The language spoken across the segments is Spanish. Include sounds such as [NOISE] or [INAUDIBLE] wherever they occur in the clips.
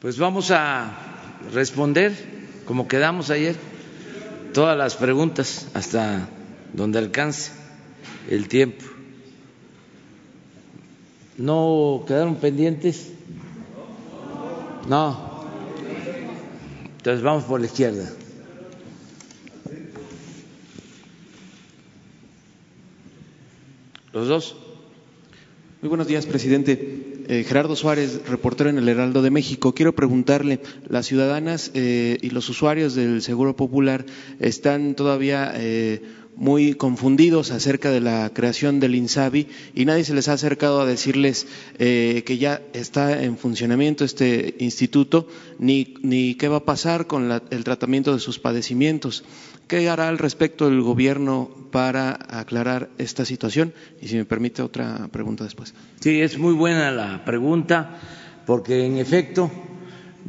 Pues vamos a responder, como quedamos ayer, todas las preguntas hasta donde alcance el tiempo. ¿No quedaron pendientes? No. Entonces vamos por la izquierda. ¿Los dos? Muy buenos días, presidente. Eh, Gerardo Suárez, reportero en el Heraldo de México. Quiero preguntarle, las ciudadanas eh, y los usuarios del Seguro Popular están todavía eh, muy confundidos acerca de la creación del INSABI y nadie se les ha acercado a decirles que ya está en funcionamiento este instituto ni, ni qué va a pasar con el tratamiento de sus padecimientos. ¿Qué hará al respecto el Gobierno para aclarar esta situación? Y si me permite otra pregunta después. Sí, es muy buena la pregunta porque en efecto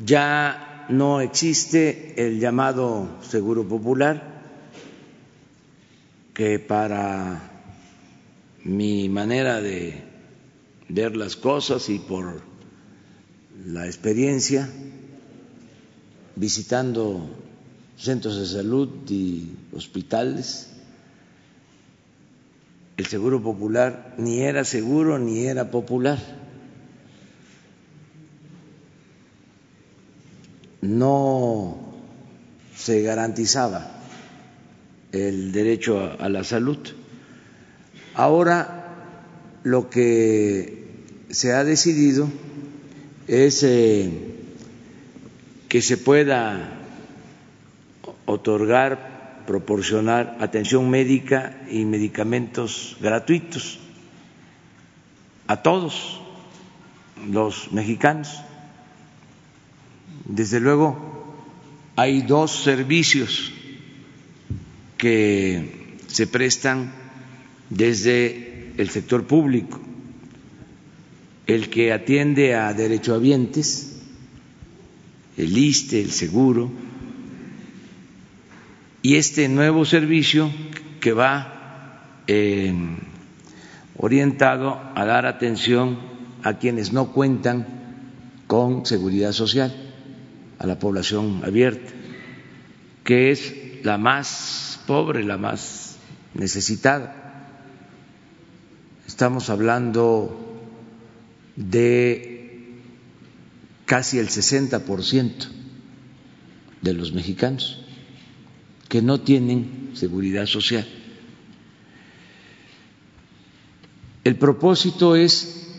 ya no existe el llamado Seguro Popular que para mi manera de ver las cosas y por la experiencia visitando centros de salud y hospitales. El seguro popular ni era seguro ni era popular. No se garantizaba el derecho a, la salud. Ahora lo que se ha decidido es eh, que se pueda otorgar, proporcionar atención médica y medicamentos gratuitos a todos los mexicanos. Desde luego, hay dos servicios que se prestan desde el sector público, el que atiende a derechohabientes, el ISTE, el seguro, y este nuevo servicio que va eh, orientado a dar atención a quienes no cuentan con seguridad social, a la población abierta, que es la más pobre, la más necesitada. Estamos hablando de casi el 60% de los mexicanos que no tienen seguridad social. El propósito es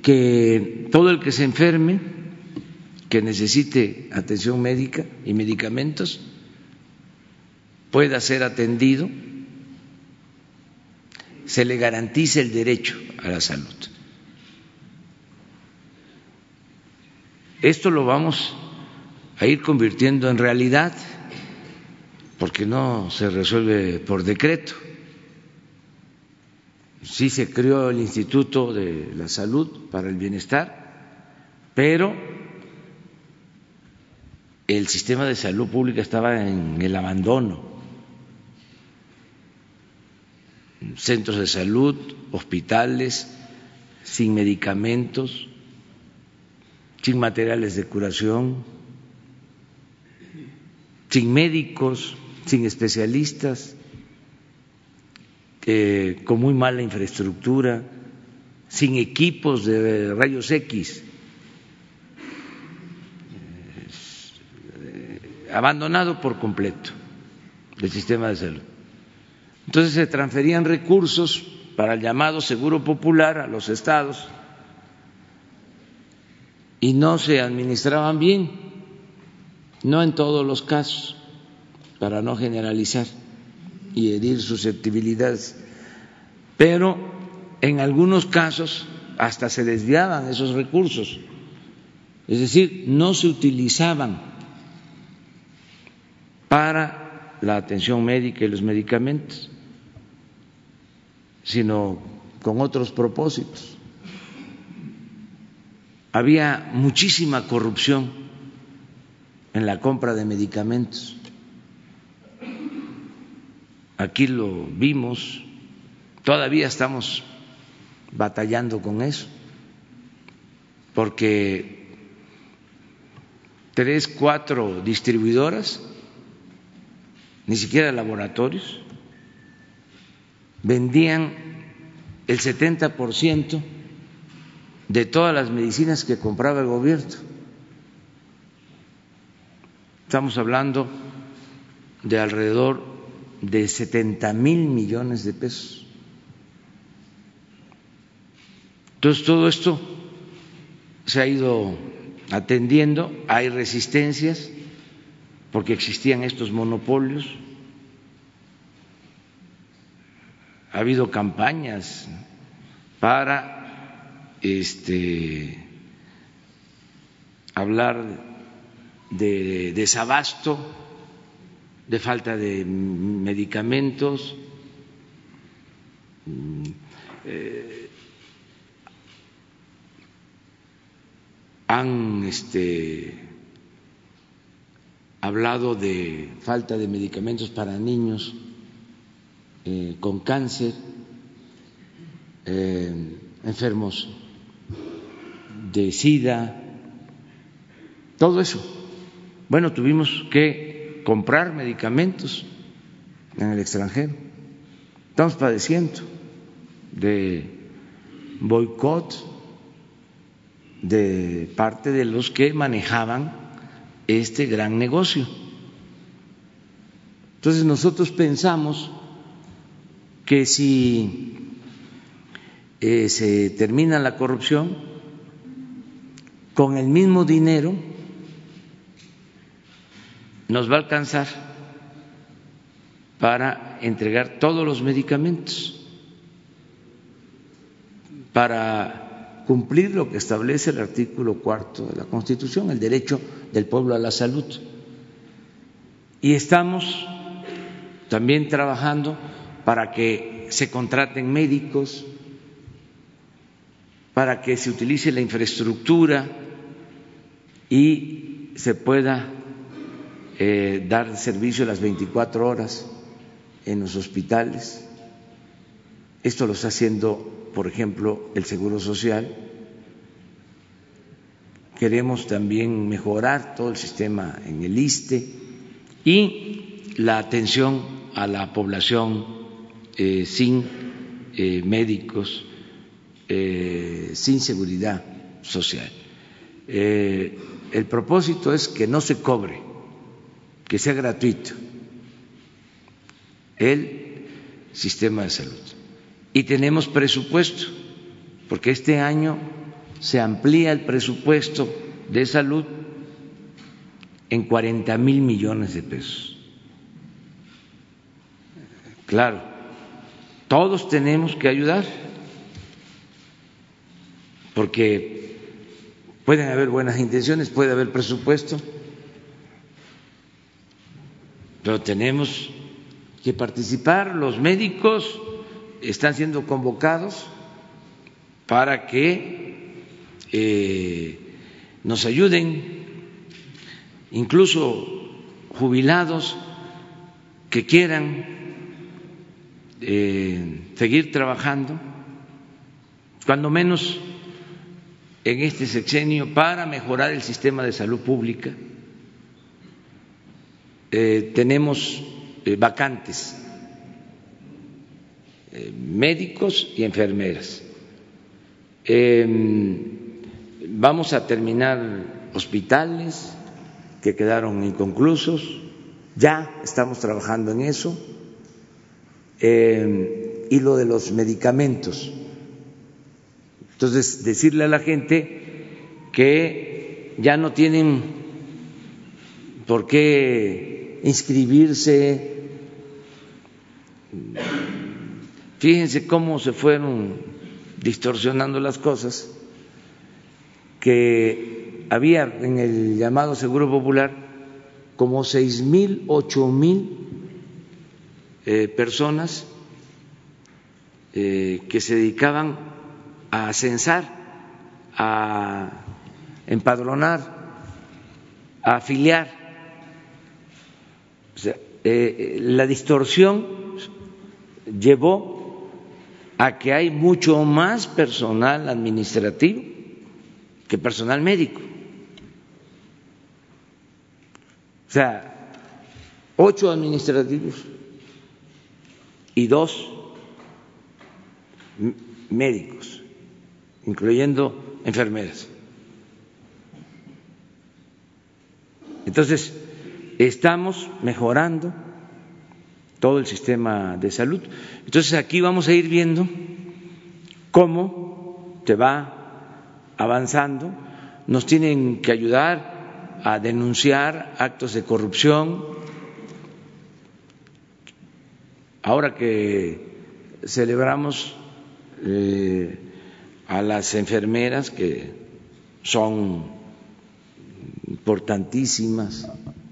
que todo el que se enferme, que necesite atención médica y medicamentos, pueda ser atendido, se le garantice el derecho a la salud. Esto lo vamos a ir convirtiendo en realidad porque no se resuelve por decreto. Sí se creó el Instituto de la Salud para el Bienestar, pero el sistema de salud pública estaba en el abandono. Centros de salud, hospitales, sin medicamentos, sin materiales de curación, sin médicos sin especialistas, con muy mala infraestructura, sin equipos de rayos X, eh, abandonado por completo el sistema de salud. Entonces se transferían recursos para el llamado seguro popular a los estados y no se administraban bien, no en todos los casos para no generalizar y herir susceptibilidades, pero en algunos casos hasta se desviaban esos recursos, es decir, no se utilizaban para la atención médica y los medicamentos, sino con otros propósitos. Había muchísima corrupción en la compra de medicamentos aquí lo vimos, todavía estamos batallando con eso, porque tres, cuatro distribuidoras, ni siquiera laboratorios, vendían el 70% de todas las medicinas que compraba el gobierno. Estamos hablando de alrededor de 70 mil millones de pesos. Entonces, todo esto se ha ido atendiendo, hay resistencias porque existían estos monopolios, ha habido campañas para este hablar de desabasto, de falta de medicamentos. Eh, han este, hablado de falta de medicamentos para niños eh, con cáncer, eh, enfermos de SIDA, todo eso. Bueno, tuvimos que comprar medicamentos en el extranjero. Estamos padeciendo de boicot de parte de los que manejaban este gran negocio. Entonces nosotros pensamos que si eh, se termina la corrupción, con el mismo dinero nos va a alcanzar para entregar todos los medicamentos, para cumplir lo que establece el artículo cuarto de la Constitución, el derecho del pueblo a la salud. Y estamos también trabajando para que se contraten médicos, para que se utilice la infraestructura y se pueda eh, dar servicio las 24 horas en los hospitales. Esto lo está haciendo por ejemplo, el Seguro Social. Queremos también mejorar todo el sistema en el ISTE y la atención a la población eh, sin eh, médicos, eh, sin seguridad social. el propósito es que no se cobre, que sea gratuito el sistema de salud y tenemos presupuesto, porque este año se amplía el presupuesto de salud en 40 mil millones de pesos. Claro, todos tenemos que ayudar, porque pueden haber buenas intenciones, puede haber presupuesto, pero tenemos que participar. Los médicos están siendo convocados para que eh, nos ayuden, incluso jubilados que quieran eh, seguir trabajando, cuando menos en este sexenio, para mejorar el sistema de salud pública. Eh, tenemos vacantes eh, médicos y enfermeras. Em, vamos a terminar hospitales que quedaron inconclusos, ya estamos trabajando en eso, em, y lo de los medicamentos. Entonces, decirle a la gente que ya no tienen por qué inscribirse Fíjense cómo se fueron distorsionando las cosas, que había en el llamado Seguro Popular como seis mil, ocho mil eh, personas eh, que se dedicaban a censar, a empadronar, a afiliar. O eh, la distorsión llevó a que hay mucho más personal administrativo que personal médico. sea, ocho administrativos y dos médicos, incluyendo enfermeras. Entonces, estamos mejorando todo el sistema de salud. Entonces, aquí vamos a ir viendo cómo se va avanzando. Nos tienen que ayudar a denunciar actos de corrupción. Ahora que celebramos eh, a las enfermeras que son importantísimas,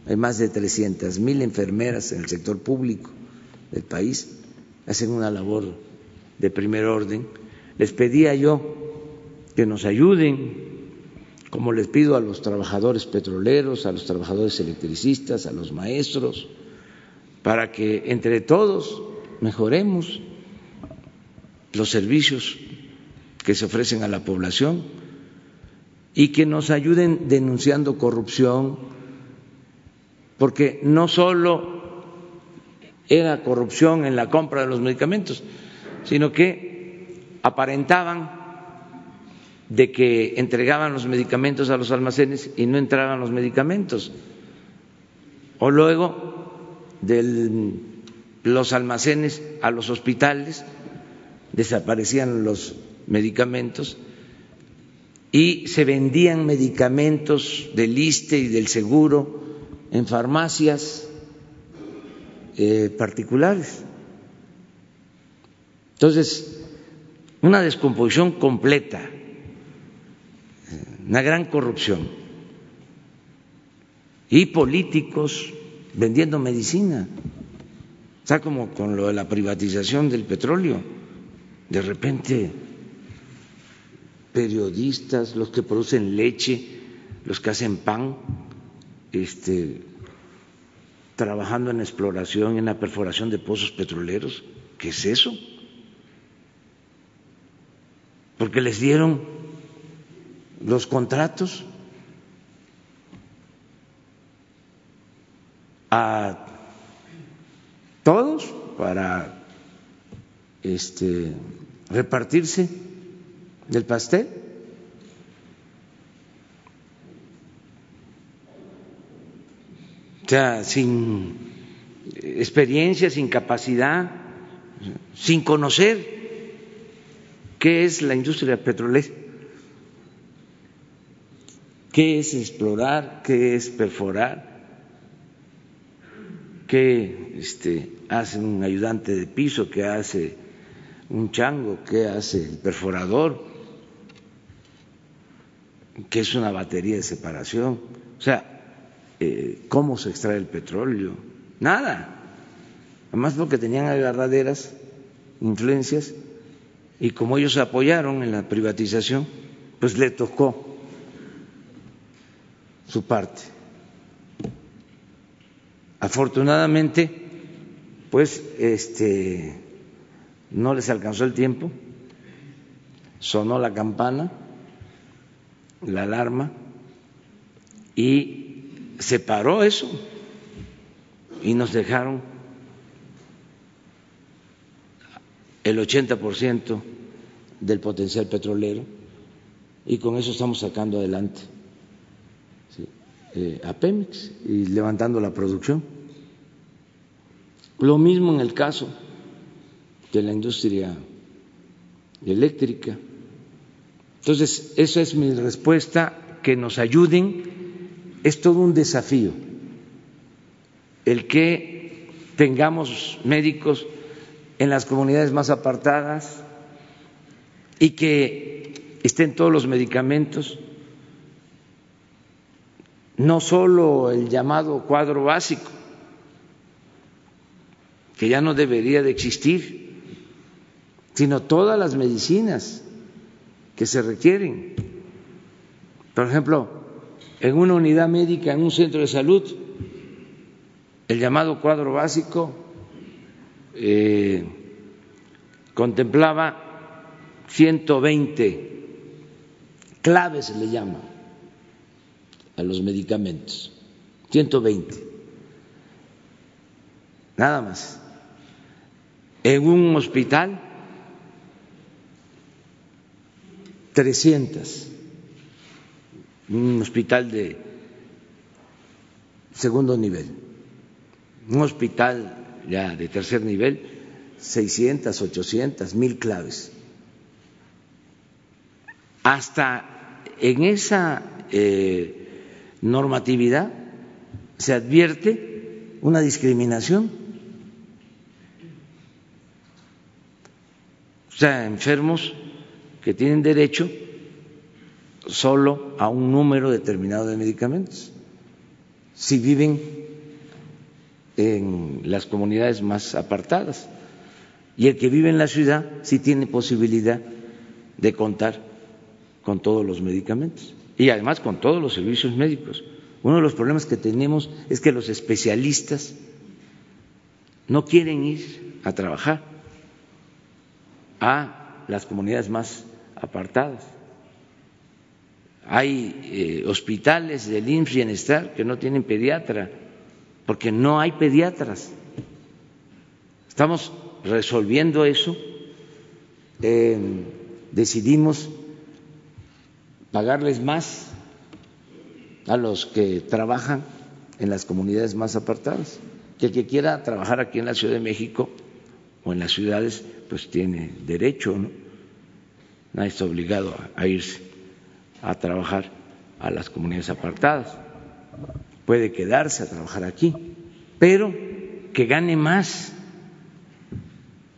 hay más de 300 mil enfermeras en el sector público del país, hacen una labor de primer orden. Les pedía yo que nos ayuden, como les pido a los trabajadores petroleros, a los trabajadores electricistas, a los maestros, para que entre todos mejoremos los servicios que se ofrecen a la población y que nos ayuden denunciando corrupción, porque no solo era corrupción en la compra de los medicamentos, sino que aparentaban de que entregaban los medicamentos a los almacenes y no entraban los medicamentos. O luego de los almacenes a los hospitales desaparecían los medicamentos y se vendían medicamentos del ISTE y del seguro en farmacias eh, particulares. Entonces, una descomposición completa, una gran corrupción y políticos vendiendo medicina. Está como con lo de la privatización del petróleo. De repente periodistas, los que producen leche, los que hacen pan, este, trabajando en exploración, en la perforación de pozos petroleros. ¿Qué es eso? Porque les dieron los contratos a todos para este, repartirse del pastel. O sea, sin experiencia, sin capacidad, sin conocer qué es la industria petrolera, qué es explorar, qué es perforar, qué este, hace un ayudante de piso, qué hace un chango, qué hace el perforador, que es una batería de separación, o sea, eh, cómo se extrae el petróleo, nada. Además porque tenían agarraderas, influencias, y como ellos apoyaron en la privatización, pues le tocó su parte. Afortunadamente, pues este no les alcanzó el tiempo, sonó la campana la alarma y se paró eso y nos dejaron el 80% del potencial petrolero y con eso estamos sacando adelante eh, a Pemex y levantando la producción. Lo mismo en el caso de la industria eléctrica entonces, esa es mi respuesta, que nos ayuden. Es todo un desafío el que tengamos médicos en las comunidades más apartadas y que estén todos los medicamentos, no solo el llamado cuadro básico, que ya no debería de existir, sino todas las medicinas que se requieren. Por ejemplo, en una unidad médica, en un centro de salud, el llamado cuadro básico eh, contemplaba 120 claves, le llama, a los medicamentos, 120 nada más. En un hospital, 300, un hospital de segundo nivel, un hospital ya de tercer nivel, 600, 800, mil claves. Hasta en esa eh, normatividad se advierte una discriminación. O sea, enfermos que tienen derecho solo a un número determinado de medicamentos. Si viven en las comunidades más apartadas. Y el que vive en la ciudad sí tiene posibilidad de contar con todos los medicamentos y además con todos los servicios médicos. Uno de los problemas que tenemos es que los especialistas no quieren ir a trabajar a las comunidades más apartadas. Hay eh, hospitales del Bienestar que no tienen pediatra porque no hay pediatras. Estamos resolviendo eso. Eh, decidimos pagarles más a los que trabajan en las comunidades más apartadas. Que el que quiera trabajar aquí en la Ciudad de México o en las ciudades, pues tiene derecho, ¿no? Nadie está obligado a irse a trabajar a las comunidades apartadas. Puede quedarse a trabajar aquí, pero que gane más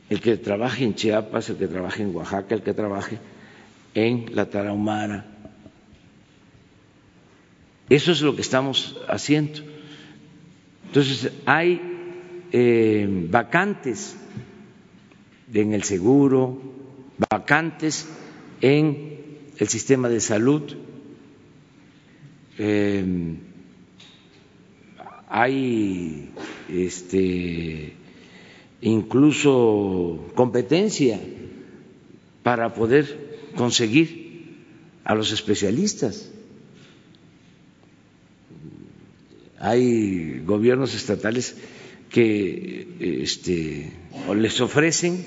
el que trabaje en Chiapas, el que trabaje en Oaxaca, el que trabaje en la Tarahumara, eso es lo que estamos haciendo. Entonces, hay eh, vacantes en el seguro, vacantes en el sistema de salud, eh, hay este, incluso competencia para poder conseguir a los especialistas. Hay gobiernos estatales que este, les ofrecen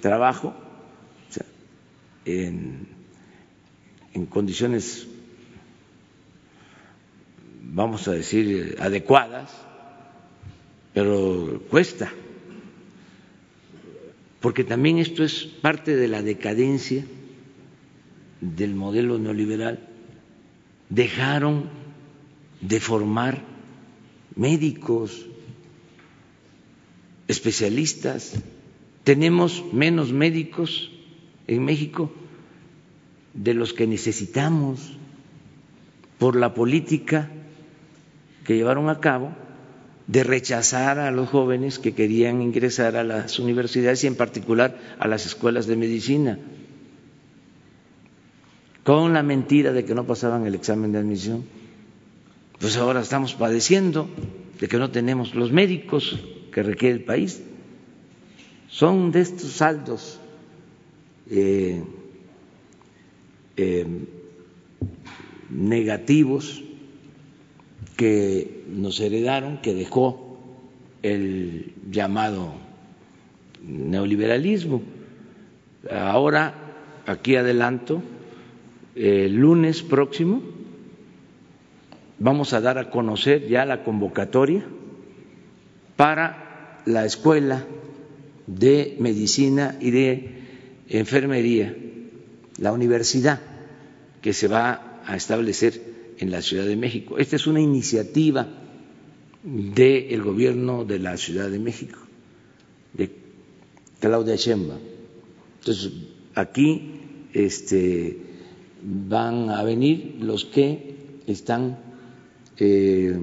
trabajo en, en condiciones, vamos a decir, adecuadas, pero cuesta, porque también esto es parte de la decadencia del modelo neoliberal. Dejaron de formar médicos, especialistas. Tenemos menos médicos en México de los que necesitamos por la política que llevaron a cabo de rechazar a los jóvenes que querían ingresar a las universidades y en particular a las escuelas de medicina, con la mentira de que no pasaban el examen de admisión pues ahora estamos padeciendo de que no tenemos los médicos que requiere el país. Son de estos saldos eh, eh, negativos que nos heredaron, que dejó el llamado neoliberalismo. Ahora, aquí adelanto, el lunes próximo, vamos a dar a conocer ya la convocatoria para la Escuela de Medicina y de Enfermería, la universidad que se va a establecer en la Ciudad de México. Esta es una iniciativa del gobierno de la Ciudad de México, de Claudia Sheinbaum. Entonces, aquí este, van a venir los que están eh,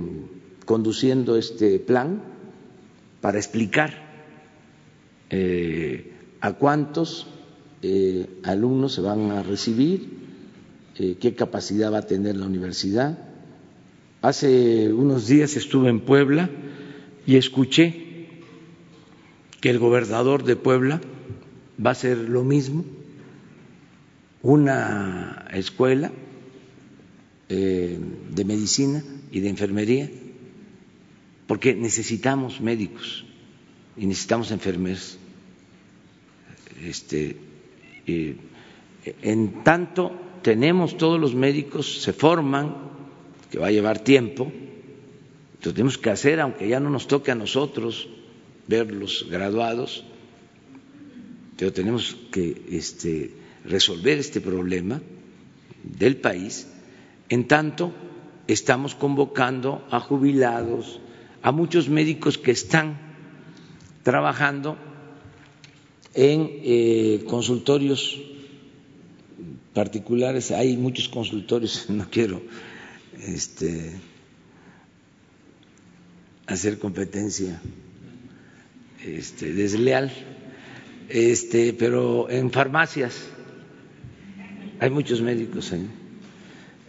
conduciendo este plan para explicar eh, a cuántos eh, alumnos se van a recibir, qué capacidad va a tener la universidad. Hace unos días estuve en Puebla y escuché que el gobernador de Puebla va a hacer lo mismo, una escuela de medicina y de enfermería, porque necesitamos médicos y necesitamos enfermeros. Este, en tanto tenemos todos los médicos, se forman, que va a llevar tiempo, entonces tenemos que hacer, aunque ya no nos toque a nosotros ver los graduados, pero tenemos que este, resolver este problema del país. En tanto, estamos convocando a jubilados, a muchos médicos que están trabajando en eh, consultorios particulares. Hay muchos consultorios, [LAUGHS] no quiero este, hacer competencia este, desleal, este, pero en farmacias hay muchos médicos ahí.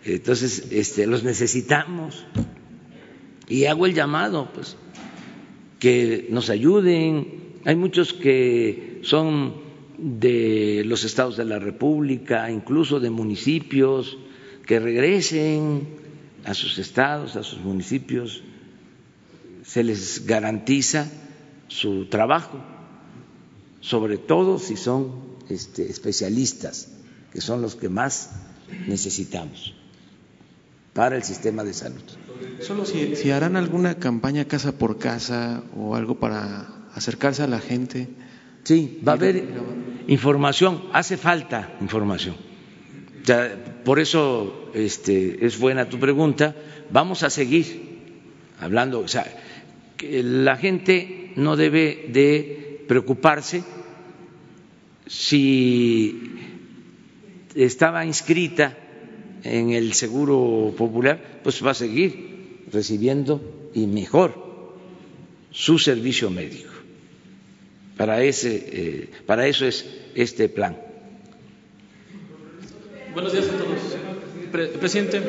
Entonces, este, los necesitamos. Y hago el llamado, pues, que nos ayuden. Hay muchos que son de los estados de la República, incluso de municipios, que regresen a sus estados, a sus municipios, se les garantiza su trabajo, sobre todo si son este, especialistas, que son los que más necesitamos para el sistema de salud. Solo si, si harán alguna campaña casa por casa o algo para acercarse a la gente. Sí, va a haber información, hace falta información. por eso este, es buena tu pregunta. Vamos a seguir hablando. O sea, que la gente no debe de preocuparse si estaba inscrita en el Seguro Popular, pues va a seguir recibiendo y mejor su servicio médico. Para, ese, eh, para eso es este plan. Buenos días a todos. presidente,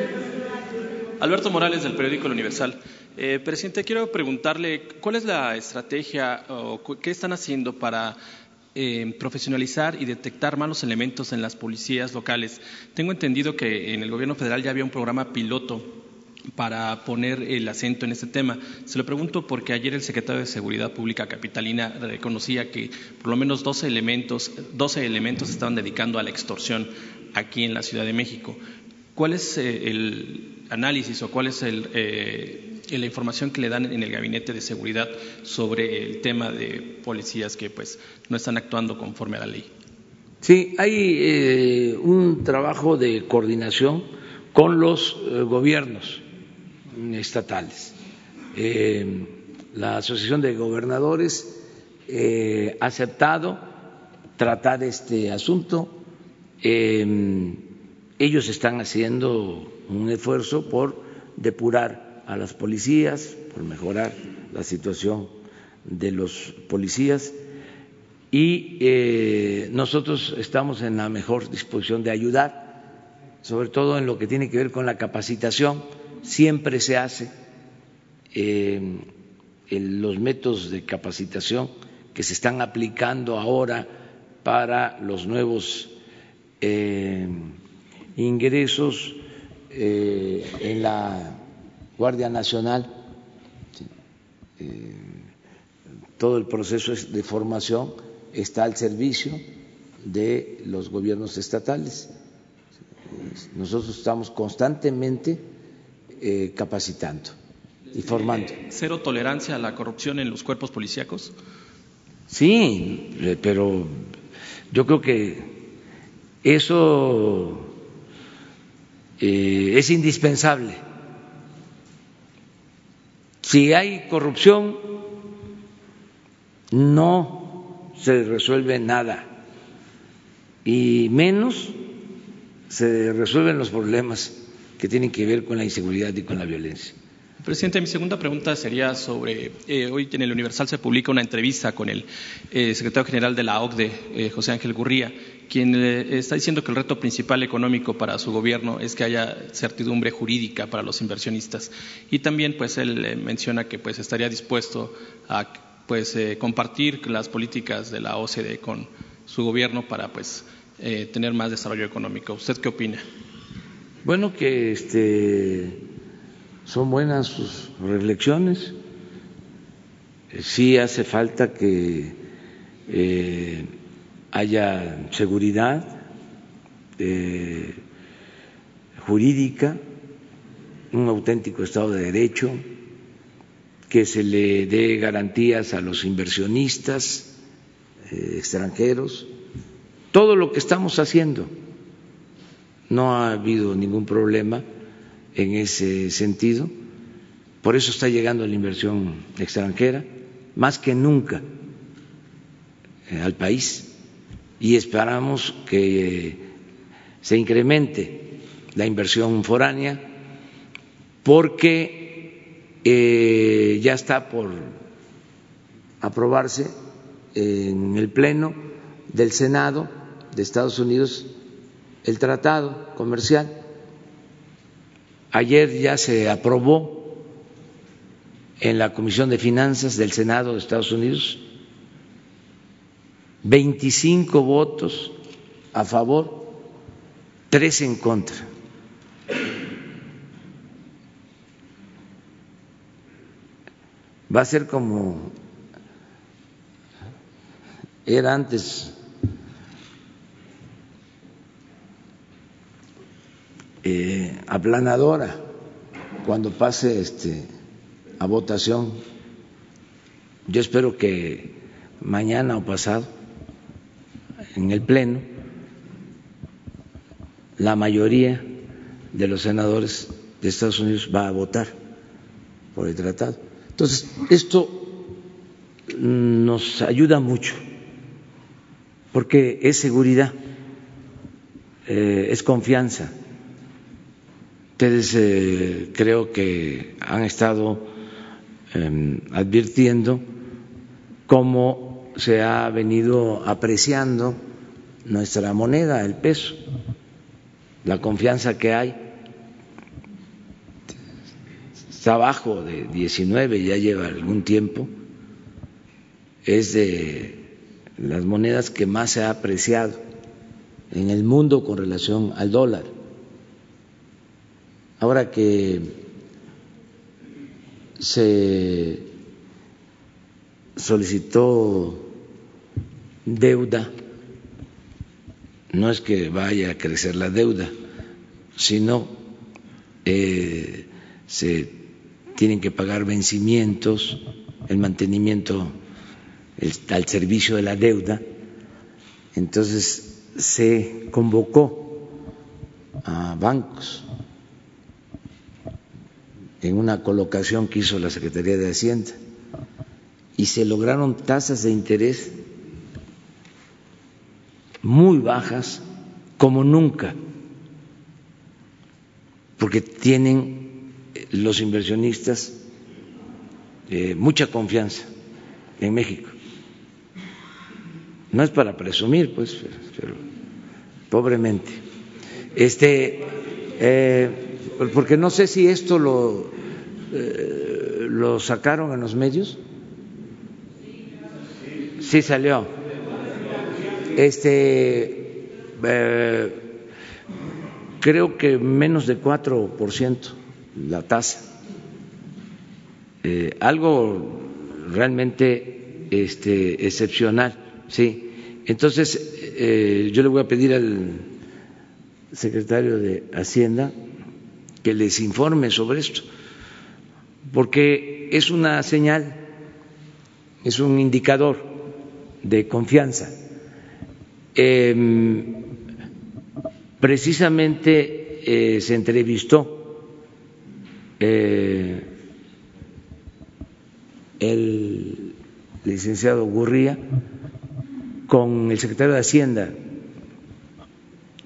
Alberto Morales del periódico El Universal. Eh, presidente, quiero preguntarle cuál es la estrategia o qué están haciendo para eh, profesionalizar y detectar malos elementos en las policías locales. Tengo entendido que en el gobierno federal ya había un programa piloto para poner el acento en este tema. Se lo pregunto porque ayer el secretario de Seguridad Pública Capitalina reconocía que por lo menos 12 elementos, 12 elementos estaban dedicando a la extorsión aquí en la Ciudad de México. ¿Cuál es eh, el análisis o cuál es eh, la información que le dan en el gabinete de seguridad sobre el tema de policías que pues no están actuando conforme a la ley? Sí, hay eh, un trabajo de coordinación con los gobiernos estatales. Eh, la Asociación de Gobernadores eh, ha aceptado tratar este asunto. Eh, ellos están haciendo un esfuerzo por depurar a las policías, por mejorar la situación de los policías. Y nosotros estamos en la mejor disposición de ayudar, sobre todo en lo que tiene que ver con la capacitación. Siempre se hace eh, los métodos de capacitación que se están aplicando ahora para los nuevos eh, ingresos eh, en la Guardia Nacional. todo el proceso de formación está al servicio de los gobiernos estatales. Nosotros estamos constantemente eh, capacitando y formando. ¿Cero tolerancia a la corrupción en los cuerpos policíacos? Sí, eh, pero yo creo que eso eh, es indispensable. Si hay corrupción, no se resuelve nada y menos se resuelven los problemas que tienen que ver con la inseguridad y con la violencia. Presidente, mi segunda pregunta sería sobre, eh, hoy en el Universal se publica una entrevista con el eh, secretario general de la OCDE, eh, José Ángel Gurría, quien está diciendo que el reto principal económico para su gobierno es que haya certidumbre jurídica para los inversionistas. Y también, pues, él menciona que pues, estaría dispuesto a pues, compartir las políticas de la OCDE con su gobierno para pues, tener más desarrollo económico. ¿Usted qué opina? Bueno, que este, son buenas sus reflexiones. sí hace falta que eh, haya seguridad eh, jurídica, un auténtico Estado de Derecho, que se le dé garantías a los inversionistas eh, extranjeros, todo lo que estamos haciendo. No ha habido ningún problema en ese sentido, por eso está llegando la inversión extranjera, más que nunca eh, al país, y esperamos que se incremente la inversión foránea, porque eh, ya está por aprobarse en el Pleno del Senado de Estados Unidos el tratado comercial. Ayer ya se aprobó en la Comisión de Finanzas del Senado de Estados Unidos 25 votos a favor, tres en contra. Va a ser como era antes eh, aplanadora cuando pase este a votación. Yo espero que mañana o pasado en el pleno la mayoría de los senadores de Estados Unidos va a votar por el tratado. Entonces, esto nos ayuda mucho porque es seguridad, eh, es confianza. Ustedes eh, creo que han estado em, advirtiendo cómo se ha venido apreciando nuestra moneda, el peso, la confianza que hay. Está abajo de 19, ya lleva algún tiempo, es de las monedas que más se ha apreciado en el mundo con relación al dólar. Ahora que se solicitó deuda, no es que vaya a crecer la deuda, sino eh, se tienen que pagar vencimientos, el mantenimiento al servicio de la deuda. Entonces se convocó a bancos en una colocación que hizo la Secretaría de Hacienda y se lograron tasas de interés muy bajas como nunca, porque tienen los inversionistas eh, mucha confianza en México. No es para presumir, pues, pero, pobremente. Este, eh, porque no sé si esto lo, eh, lo sacaron en los medios. Sí salió. Este, eh, creo que menos de 4% la tasa. algo realmente este, excepcional, sí. Entonces, eh, yo le voy a pedir al secretario de Hacienda que les informe sobre esto, porque es una señal, es un indicador de confianza. Em, precisamente eh, se entrevistó eh, el licenciado Gurría con el secretario de Hacienda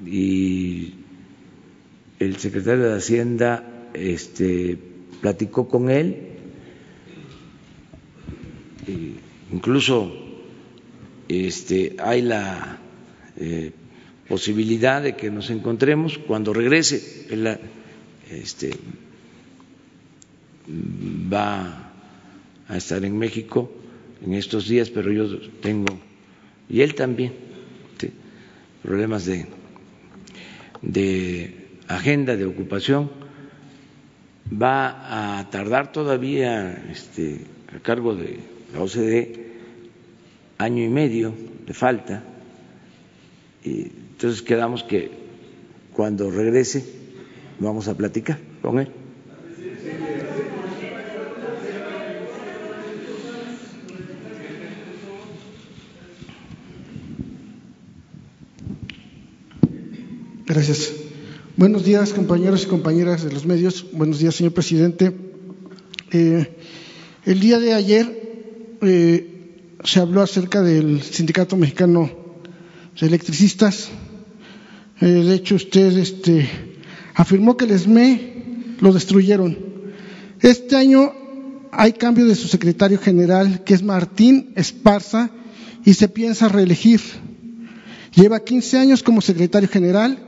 y el secretario de Hacienda este, platicó con él, incluso este, hay la eh, posibilidad de que nos encontremos cuando regrese, este, va a estar en México en estos días, pero yo tengo y él también, problemas de, de agenda, de ocupación, va a tardar todavía este, a cargo de la OCDE, año y medio de falta. Entonces quedamos que cuando regrese vamos a platicar con él. Gracias. Buenos días, compañeros y compañeras de los medios. Buenos días, señor presidente. Eh, el día de ayer eh, se habló acerca del Sindicato Mexicano Electricistas. Eh, de hecho, usted este, afirmó que el SME lo destruyeron. Este año hay cambio de su secretario general, que es Martín Esparza, y se piensa reelegir. Lleva 15 años como secretario general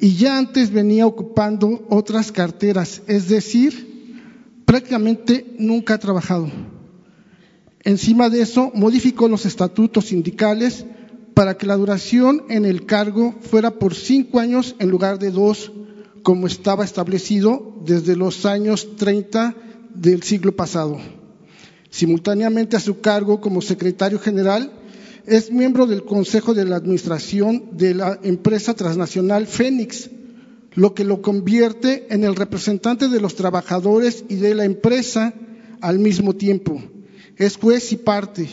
y ya antes venía ocupando otras carteras, es decir, prácticamente nunca ha trabajado. Encima de eso, modificó los estatutos sindicales para que la duración en el cargo fuera por cinco años en lugar de dos, como estaba establecido desde los años 30 del siglo pasado. Simultáneamente a su cargo como secretario general, es miembro del Consejo de la Administración de la empresa transnacional Fénix, lo que lo convierte en el representante de los trabajadores y de la empresa al mismo tiempo. Es juez y parte,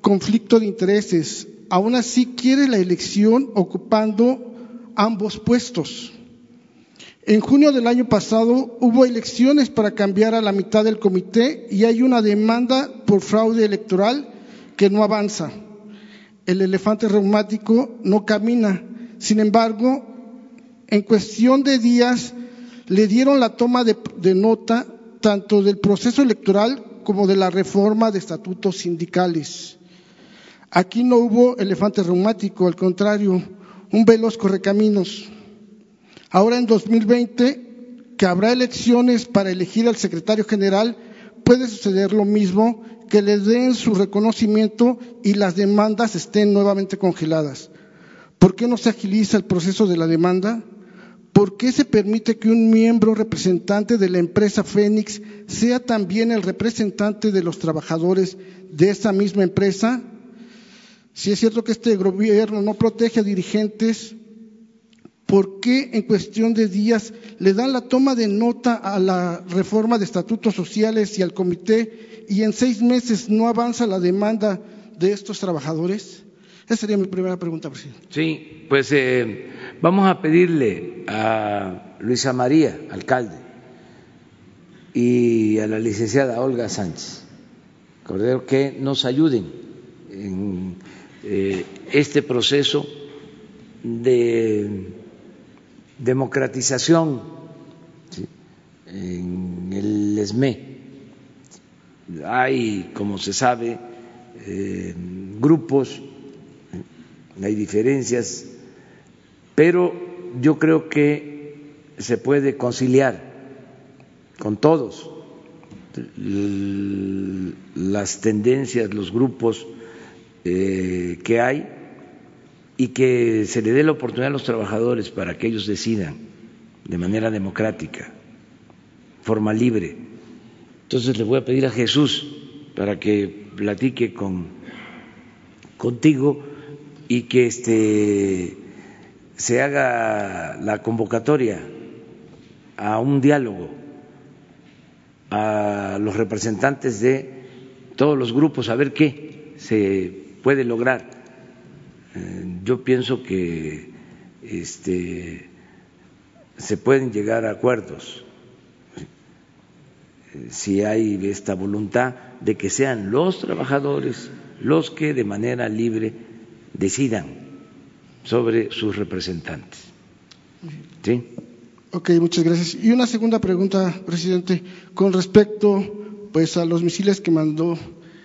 conflicto de intereses. Aún así quiere la elección ocupando ambos puestos. En junio del año pasado hubo elecciones para cambiar a la mitad del comité y hay una demanda por fraude electoral que no avanza el elefante reumático no camina. Sin embargo, en cuestión de días le dieron la toma de, nota tanto del proceso electoral como de la reforma de estatutos sindicales. Aquí no hubo elefante reumático, al contrario, un veloz correcaminos. Ahora en 2020, que habrá elecciones para elegir al secretario general, puede suceder lo mismo que les den su reconocimiento y las demandas estén nuevamente congeladas. ¿Por qué no se agiliza el proceso de la demanda? ¿Por qué se permite que un miembro representante de la empresa Fénix sea también el representante de los trabajadores de esa misma empresa? Si es cierto que este gobierno no protege a dirigentes, ¿por qué en cuestión de días le dan la toma de nota a la reforma de estatutos sociales y al comité y en seis meses no avanza la demanda de estos trabajadores? Esa sería mi primera pregunta, presidente. Sí, pues eh, vamos a pedirle a Luisa María, alcalde, y a la licenciada Olga Sánchez Cordero que nos ayuden en eh, este proceso de democratización en el ESME hay, como se sabe, eh, grupos, hay diferencias, pero yo creo que se puede conciliar con todos las tendencias, los grupos eh, que hay y que se le dé la oportunidad a los trabajadores para que ellos decidan de manera democrática, forma libre. Entonces le voy a pedir a Jesús para que platique con, contigo y que este, se haga la convocatoria a un diálogo a los representantes de todos los grupos a ver qué se puede lograr. Eh, yo pienso que este, se pueden llegar a acuerdos si hay esta voluntad de que sean los trabajadores los que de manera libre decidan sobre sus representantes. ¿Sí? Ok, muchas gracias. Y una segunda pregunta, presidente, con respecto pues a los misiles que mandó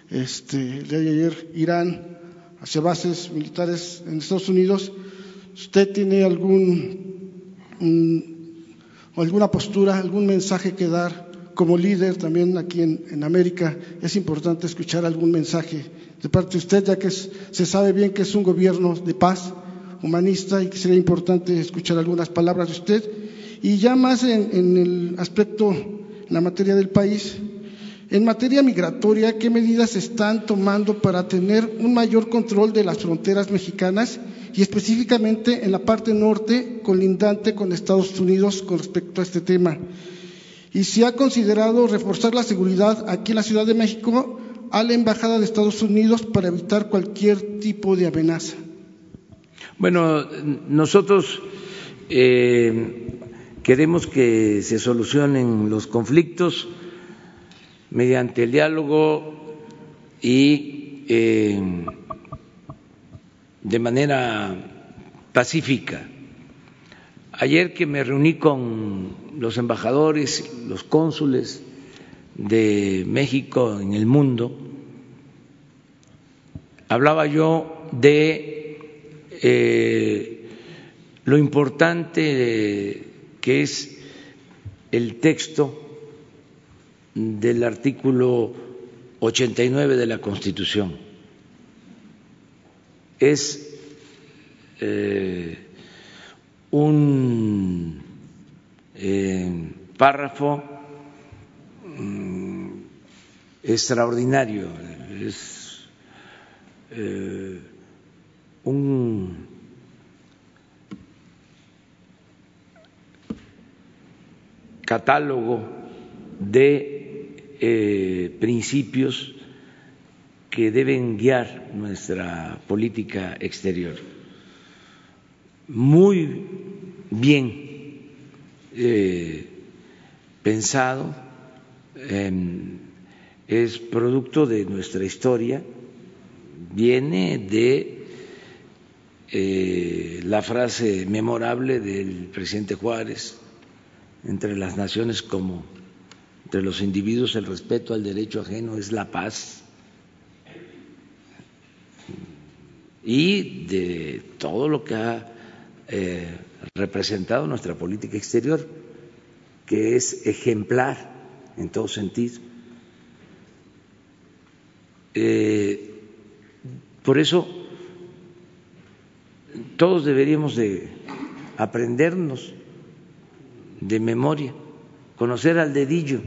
este de ayer Irán hacia bases militares en Estados Unidos. ¿Usted tiene algún alguna postura, algún mensaje que dar como líder también aquí en, América, es importante escuchar algún mensaje de parte de usted, ya que se sabe bien que es un gobierno de paz, humanista, y que sería importante escuchar algunas palabras de usted. Y ya más en, el aspecto, en la materia del país, En materia migratoria, ¿qué medidas están tomando para tener un mayor control de las fronteras mexicanas y específicamente en la parte norte colindante con Estados Unidos con respecto a este tema? Y si ha considerado reforzar la seguridad aquí en la Ciudad de México a la Embajada de Estados Unidos para evitar cualquier tipo de amenaza. Bueno, nosotros eh, queremos que se solucionen los conflictos mediante el diálogo y eh, de manera pacífica. Ayer que me reuní con los embajadores, los cónsules de México en el mundo, hablaba yo de eh, lo importante que es el texto del artículo 89 de la Constitución. Es eh, un eh, párrafo mm, extraordinario, es eh, un catálogo de eh, principios que deben guiar nuestra política exterior. Muy bien eh, pensado, em, es producto de nuestra historia, viene de eh, la frase memorable del presidente Juárez, entre las naciones como entre los individuos el respeto al derecho ajeno es la paz y de todo lo que ha eh, representado nuestra política exterior, que es ejemplar en todo sentido. Eh, por eso todos deberíamos de aprendernos de memoria conocer al dedillo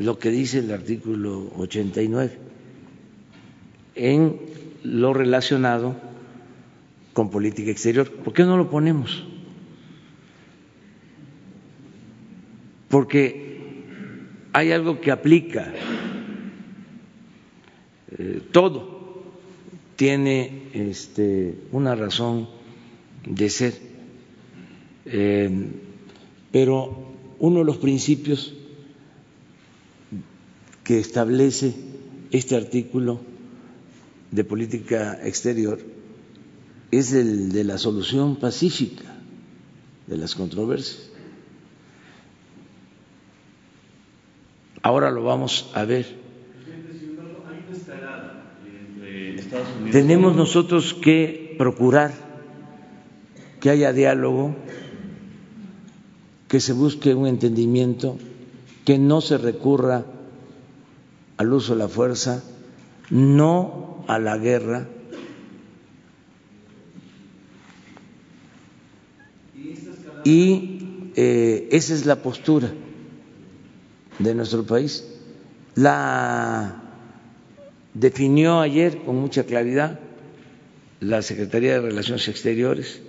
lo que dice el artículo 89 en lo relacionado con política exterior. ¿Por qué no lo ponemos? Porque hay algo que aplica. Eh, todo tiene este, una razón de ser. Eh, pero uno de los principios que establece este artículo de política exterior es el de la solución pacífica de las controversias. Ahora lo vamos a ver. Tenemos nosotros que procurar que haya diálogo que se busque un entendimiento, que no se recurra al uso de la fuerza, no a la guerra. Y eh, esa es la postura de nuestro país. La definió ayer con mucha claridad la Secretaría de Relaciones Exteriores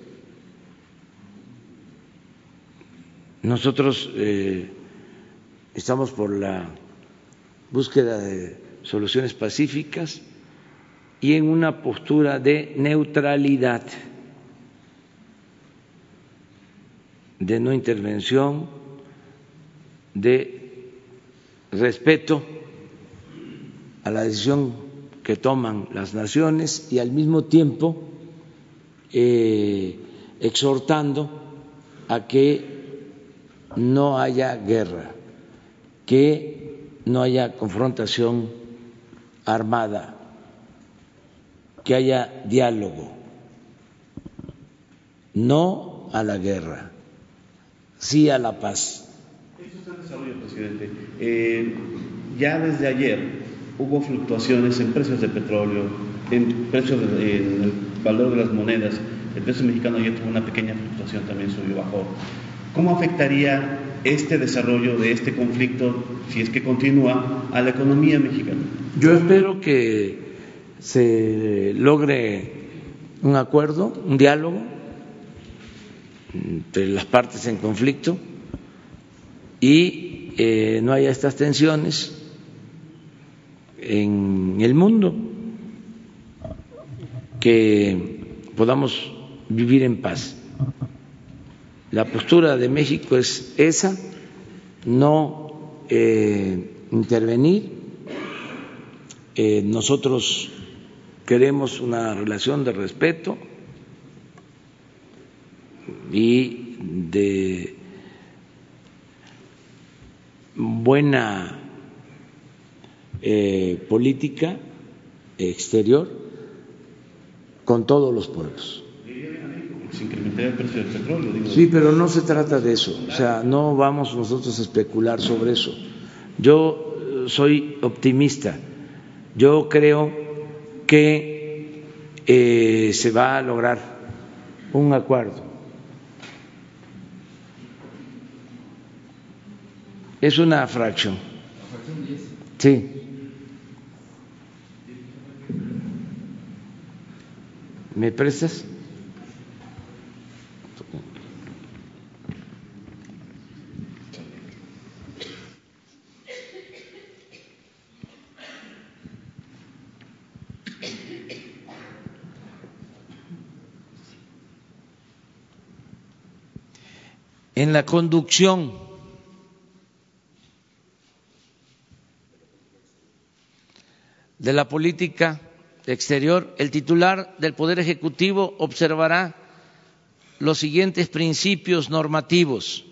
Nosotros eh, estamos por la búsqueda de soluciones pacíficas y en una postura de neutralidad, de no intervención, de respeto a la decisión que toman las naciones y al mismo tiempo eh, exhortando a que no haya guerra, que no haya confrontación armada, que haya diálogo, no a la guerra, sí a la paz. Esto está en desarrollo, presidente. Eh, ya desde ayer hubo fluctuaciones en precios de petróleo, en precios de, en el valor de las monedas. El peso mexicano ya tuvo una pequeña fluctuación, también subió bajó. ¿Cómo afectaría este desarrollo de este conflicto, si es que continúa, a la economía mexicana? Yo espero que se logre un acuerdo, un diálogo entre las partes en conflicto y eh, no haya estas tensiones en el mundo, que podamos vivir en paz. La postura de México es esa, no eh, intervenir. Eh, nosotros queremos una relación de respeto y de buena eh, política exterior con todos los pueblos. Sí, pero no se trata de eso. O sea, no vamos nosotros a especular sobre eso. Yo eh, soy optimista. Yo creo que eh, se va a lograr un acuerdo. Es una fracción. Sí. ¿Me prestas? En la conducción de la política exterior, el titular del Poder Ejecutivo observará los siguientes principios normativos.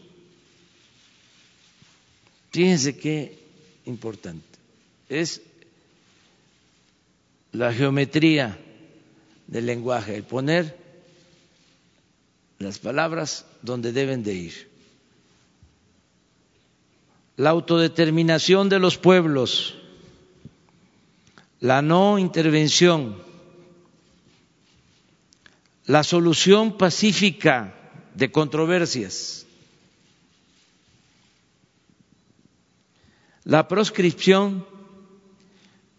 Fíjense qué importante. Es la geometría del lenguaje, el poner las palabras donde deben de ir. La autodeterminación de los pueblos la no intervención, la solución pacífica de controversias, la proscripción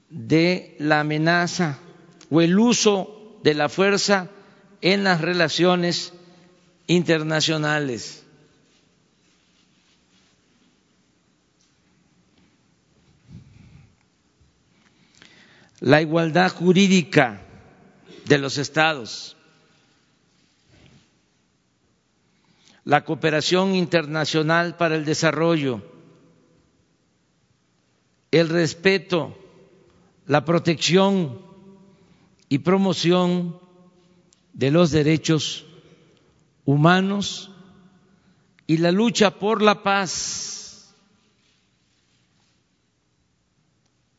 de la amenaza o el uso de la fuerza en las relaciones internacionales. la igualdad jurídica de los estados, la cooperación internacional para el desarrollo, el respeto, la protección y promoción de los derechos humanos y la lucha por la paz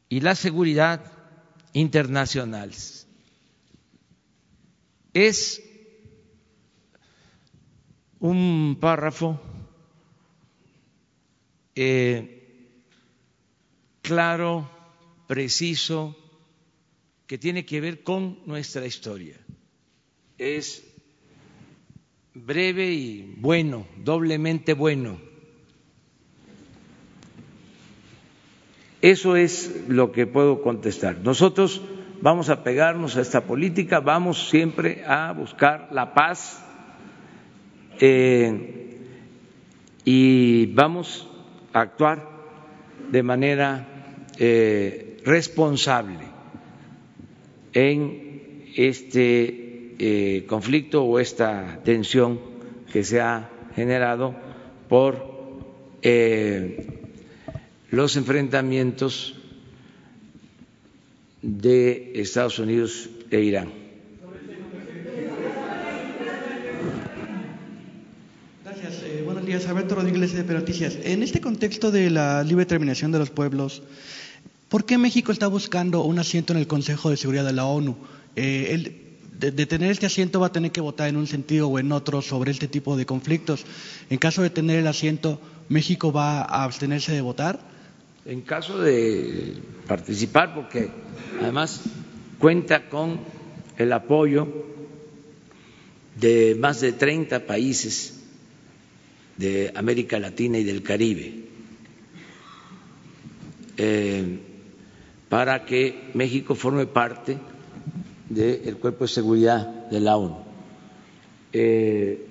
y la seguridad internacionales. Es un párrafo eh, claro, preciso, que tiene que ver con nuestra historia. Es breve y bueno, doblemente bueno. Eso es lo que puedo contestar. Nosotros vamos a pegarnos a esta política, vamos siempre a buscar la paz eh, y vamos a actuar de manera eh, responsable en este eh, conflicto o esta tensión que se ha generado por los enfrentamientos de Estados Unidos e Irán. Gracias. Eh, buenos días, Alberto Rodríguez de Noticias. En este contexto de la libre determinación de los pueblos, ¿por qué México está buscando un asiento en el Consejo de Seguridad de la ONU? Eh, de, tener este asiento va a tener que votar en un sentido o en otro sobre este tipo de conflictos. En caso de tener el asiento, ¿México va a abstenerse de votar? en caso de participar, porque además cuenta con el apoyo de más de 30 países de América Latina y del Caribe, eh, para que México forme parte del cuerpo de seguridad de la ONU. Eh,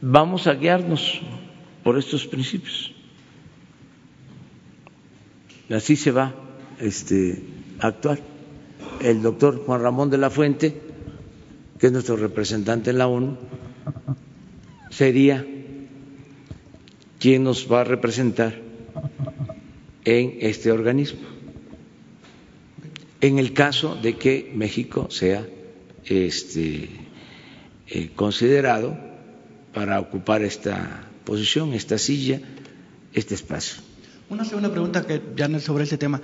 vamos a guiarnos por estos principios. Así se va este, a actuar. El doctor Juan Ramón de la Fuente, que es nuestro representante en la ONU, sería quien nos va a representar en este organismo. En el caso de que México sea este, eh, considerado para ocupar esta posición, esta silla, este espacio. Una segunda pregunta que ya sobre ese tema.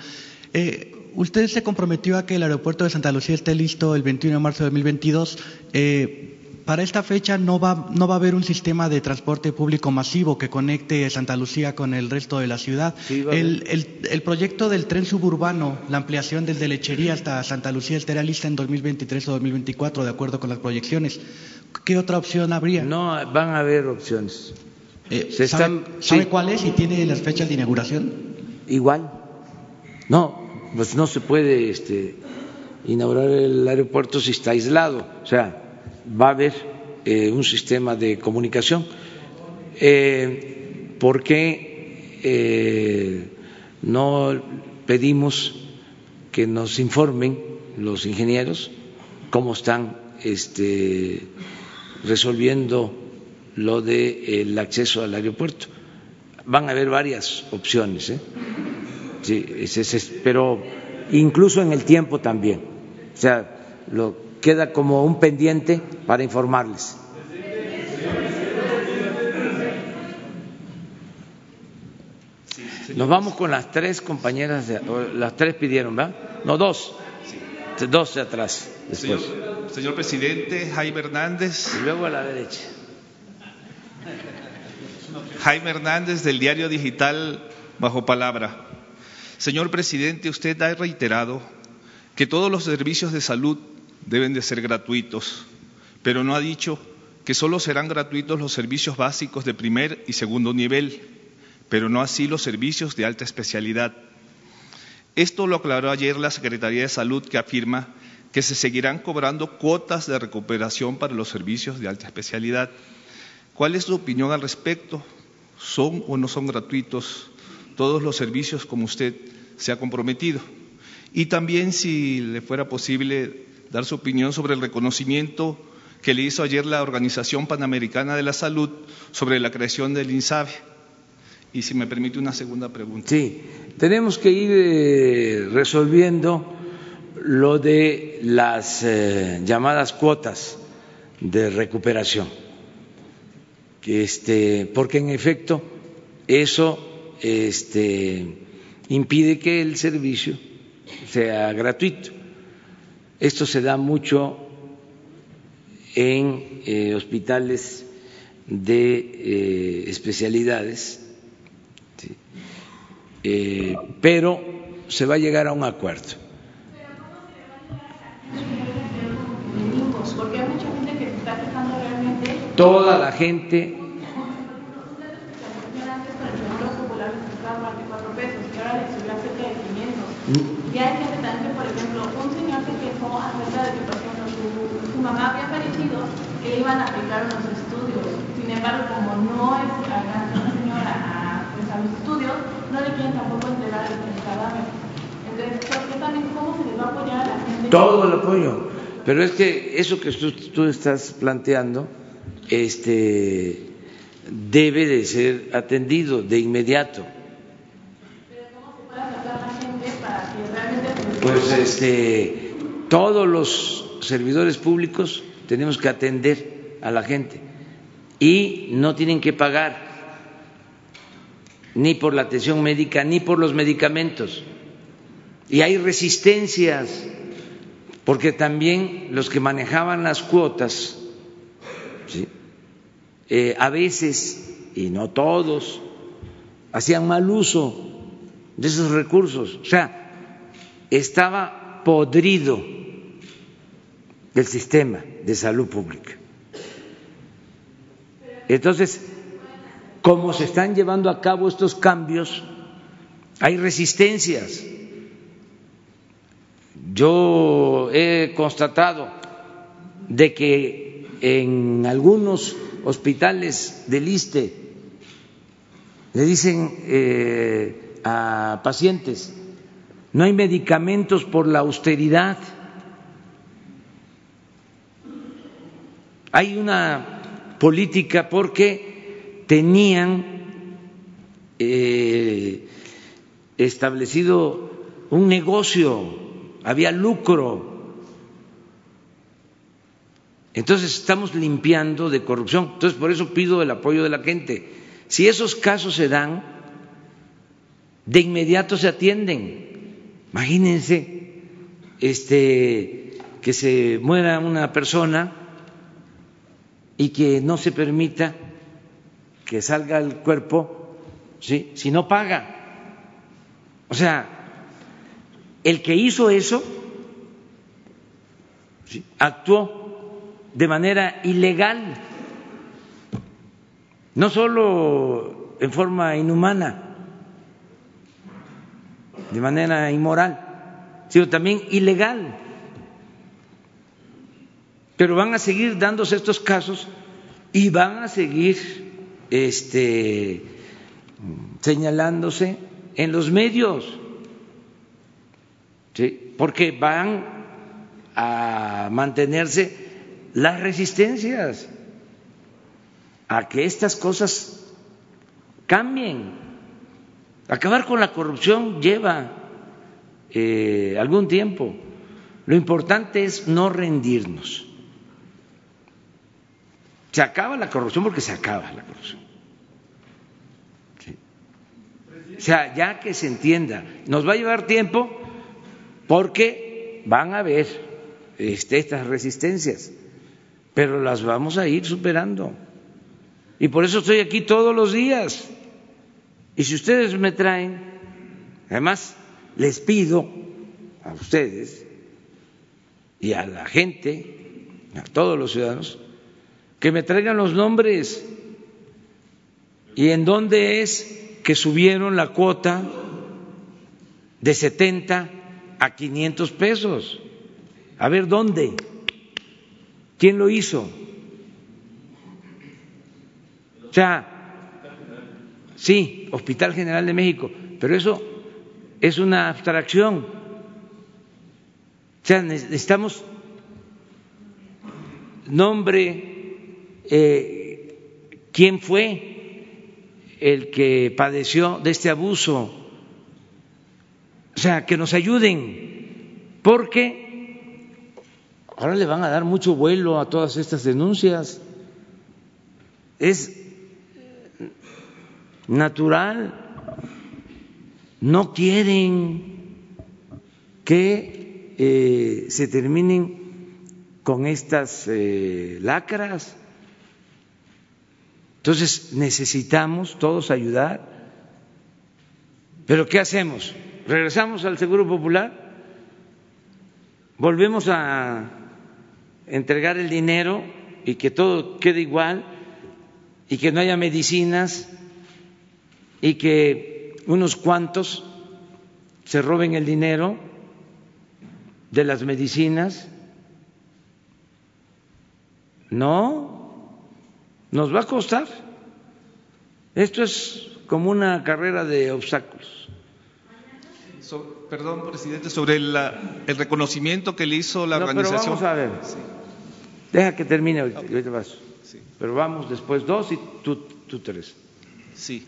Eh, usted se comprometió a que el aeropuerto de Santa Lucía esté listo el 21 de marzo de 2022. Eh, para esta fecha no va, no va a haber un sistema de transporte público masivo que conecte Santa Lucía con el resto de la ciudad. el, el, proyecto del tren suburbano, la ampliación desde Lechería hasta Santa Lucía estará lista en 2023 o 2024, de acuerdo con las proyecciones. ¿Qué otra opción habría? No, van a haber opciones. Eh, ¿Sabe, cuál es y tiene las fechas de inauguración? Igual. No, pues no se puede este, inaugurar el aeropuerto si está aislado. O sea, va a haber eh, un sistema de comunicación. Eh, ¿Por qué eh, no pedimos que nos informen los ingenieros cómo están este, resolviendo lo del acceso al aeropuerto? Van a haber varias opciones, sí, pero incluso en el tiempo también. O sea, lo queda como un pendiente para informarles. Nos vamos con las tres compañeras, de, las tres pidieron, ¿verdad? No, dos. Dos de atrás. Señor, señor, presidente, Jaime Hernández. Y luego a la derecha. Jaime Hernández del diario digital Bajo Palabra. Señor presidente, usted ha reiterado que todos los servicios de salud deben de ser gratuitos, pero no ha dicho que solo serán gratuitos los servicios básicos de primer y segundo nivel, pero no así los servicios de alta especialidad. Esto lo aclaró ayer la Secretaría de Salud que afirma que se seguirán cobrando cuotas de recuperación para los servicios de alta especialidad. ¿Cuál es su opinión al respecto? ¿Son o no son gratuitos todos los servicios como usted se ha comprometido? Y también, si le fuera posible, dar su opinión sobre el reconocimiento que le hizo ayer la Organización Panamericana de la Salud sobre la creación del INSABE. Y si me permite una segunda pregunta. Sí, tenemos que ir eh, resolviendo lo de las eh, llamadas cuotas de recuperación, este, porque en efecto eso este, impide que el servicio sea gratuito. Esto se da mucho en eh, hospitales de eh, especialidades, eh, pero se va a llegar a un acuerdo. Porque hay mucha gente que se está quejando realmente. Toda la gente. Y hay gente también, por ejemplo, un señor que quejó acerca de que, por ejemplo, su, su mamá había fallecido, que iban a aplicar unos estudios. Sin embargo, como no es alcanza una señora a, pues, a los estudios, no le quieren tampoco entregar el, cadáver. Entonces, ¿por qué también cómo se les va a apoyar a la gente? Todo el apoyo. Pero es que eso que tú, tú estás planteando, este debe de ser atendido de inmediato pues este, todos los servidores públicos tenemos que atender a la gente y no tienen que pagar ni por la atención médica ni por los medicamentos. Y hay resistencias, porque también los que manejaban las cuotas, eh, a veces, y no todos, hacían mal uso de esos recursos. O sea, estaba podrido el sistema de salud pública. Entonces, como se están llevando a cabo estos cambios, hay resistencias. Yo he constatado de que en algunos hospitales del ISTE le dicen eh, a pacientes, no hay medicamentos por la austeridad, hay una política porque tenían eh, establecido un negocio, había lucro. Entonces estamos limpiando de corrupción. Entonces por eso pido el apoyo de la gente. Si esos casos se dan, de inmediato se atienden. Imagínense este, que se muera una persona y que no se permita que salga el cuerpo ¿sí? si no paga. O sea, el que hizo eso actuó de manera ilegal, no solo en forma inhumana, de manera inmoral, sino también ilegal. Pero van a seguir dándose estos casos y van a seguir este, señalándose en los medios, porque van a mantenerse las resistencias a que estas cosas cambien. Acabar con la corrupción lleva eh, algún tiempo. Lo importante es no rendirnos. Se acaba la corrupción porque se acaba la corrupción. O sea, ya que se entienda, nos va a llevar tiempo porque van a haber este, estas resistencias, pero las vamos a ir superando. Y por eso estoy aquí todos los días. Y si ustedes me traen, además les pido a ustedes y a la gente, a todos los ciudadanos, que me traigan los nombres y en dónde es que subieron la cuota de 70 a 500 pesos. A ver, ¿dónde? ¿Quién lo hizo? O sea, sí, Hospital General de México, pero eso es una abstracción. O sea, necesitamos nombre, eh, quién fue, el que padeció de este abuso. O sea, que nos ayuden, porque ahora le van a dar mucho vuelo a todas estas denuncias. Es natural, no quieren que eh, se terminen con estas eh, lacras. Entonces necesitamos todos ayudar. Pero ¿qué hacemos? ¿Regresamos al Seguro Popular? ¿Volvemos a entregar el dinero y que todo quede igual y que no haya medicinas y que unos cuantos se roben el dinero de las medicinas? No, nos va a costar. Esto es como una carrera de obstáculos. perdón, presidente, sobre el reconocimiento que le hizo la organización. Pero vamos a ver. Deja que termine ahorita, Pero vamos después dos y tú, tú tres. Sí.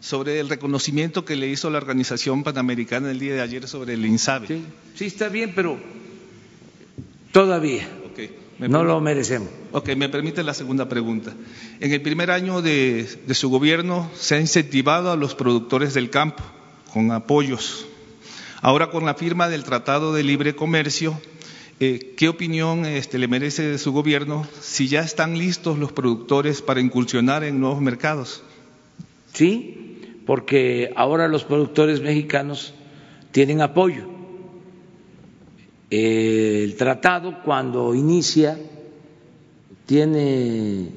Sobre el reconocimiento que le hizo la Organización Panamericana el día de ayer sobre el INSABE. Sí, sí está bien, pero todavía no lo merecemos. Ok, me permite la segunda pregunta. En el primer año de, su gobierno se ha incentivado a los productores del campo con apoyos. Ahora con la firma del Tratado de Libre Comercio, eh, ¿qué opinión este, le merece de su gobierno si ya están listos los productores para incursionar en nuevos mercados? Sí, porque ahora los productores mexicanos tienen apoyo el tratado cuando inicia tiene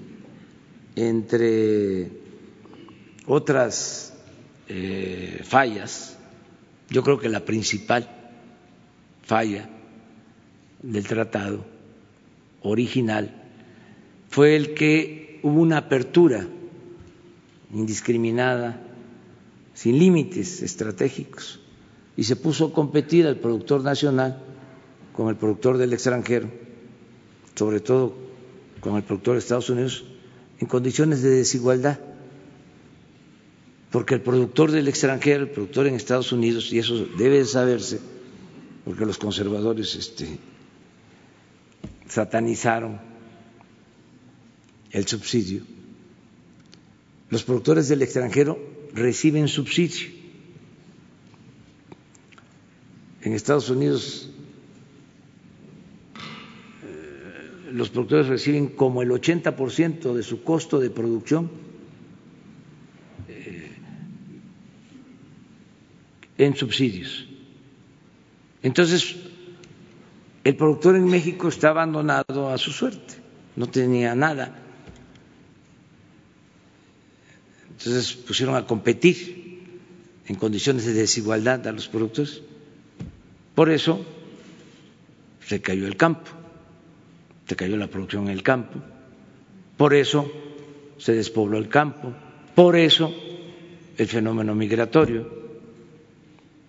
entre otras eh, fallas, yo creo que la principal falla del tratado original fue el que hubo una apertura indiscriminada, sin límites estratégicos, y se puso a competir al productor nacional con el productor del extranjero, sobre todo con el productor de Estados Unidos, en condiciones de desigualdad, porque el productor del extranjero, el productor en Estados Unidos, y eso debe saberse, porque los conservadores este, satanizaron el subsidio, los productores del extranjero reciben subsidio. En Estados Unidos eh, los productores reciben como el 80% de su costo de producción eh, en subsidios. Entonces, el productor en México está abandonado a su suerte, no tenía nada. Entonces pusieron a competir en condiciones de desigualdad a los productores. Por eso se cayó el campo, se cayó la producción en el campo, por eso se despobló el campo, por eso el fenómeno migratorio.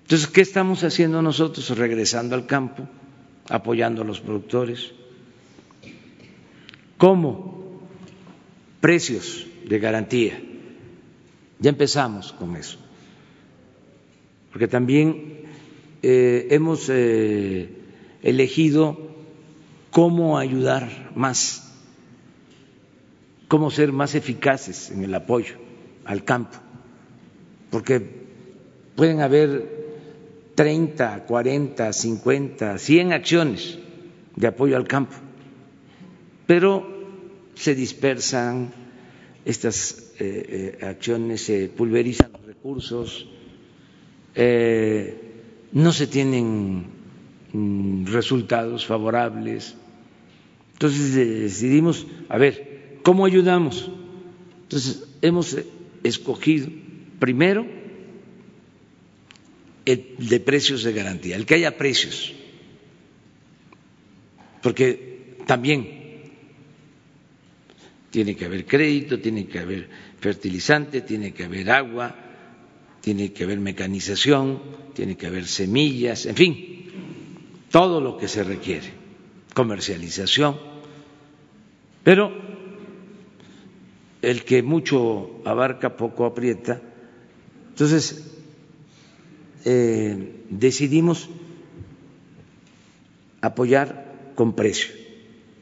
Entonces, ¿qué estamos haciendo nosotros? Regresando al campo, apoyando a los productores. ¿Cómo? Precios de garantía. Ya empezamos con eso. Porque también eh, hemos eh, elegido cómo ayudar más, cómo ser más eficaces en el apoyo al campo, porque pueden haber 30, 40, 50, 100 acciones de apoyo al campo, pero se dispersan estas eh, eh, acciones, se pulverizan los recursos, eh, no se tienen mm, resultados favorables. Entonces decidimos, a ver, ¿cómo ayudamos? Entonces hemos escogido primero el de precios de garantía, el que haya precios, porque también tiene que haber crédito, tiene que haber fertilizante, tiene que haber agua, tiene que haber mecanización, tiene que haber semillas, en fin, todo lo que se requiere, comercialización, pero el que mucho abarca poco aprieta, entonces eh, decidimos apoyar con precio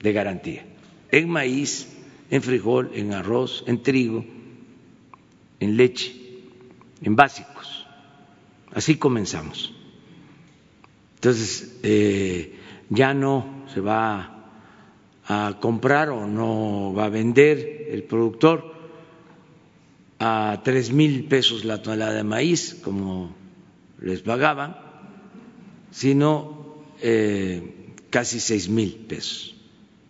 de garantía en maíz, en frijol, en arroz, en trigo, en leche, en básicos. Así comenzamos. Entonces, eh, ya no se va a comprar o no va a vender el productor a tres mil pesos la tonelada de maíz, como les pagaban, sino eh, casi seis mil pesos,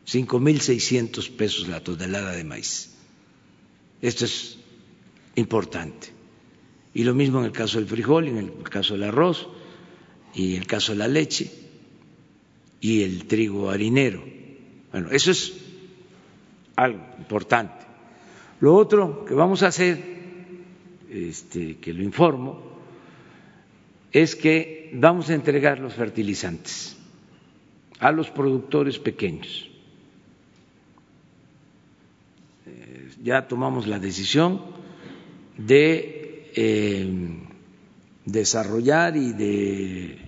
cinco mil seiscientos pesos la tonelada de maíz. Esto es importante. Y lo mismo en el caso del frijol, en el caso del arroz, y en el caso de la leche y el trigo harinero. Bueno, eso es algo importante. Lo otro que vamos a hacer, este, que lo informo, es que vamos a entregar los fertilizantes a los productores pequeños. Eh, ya tomamos la decisión de eh, desarrollar y de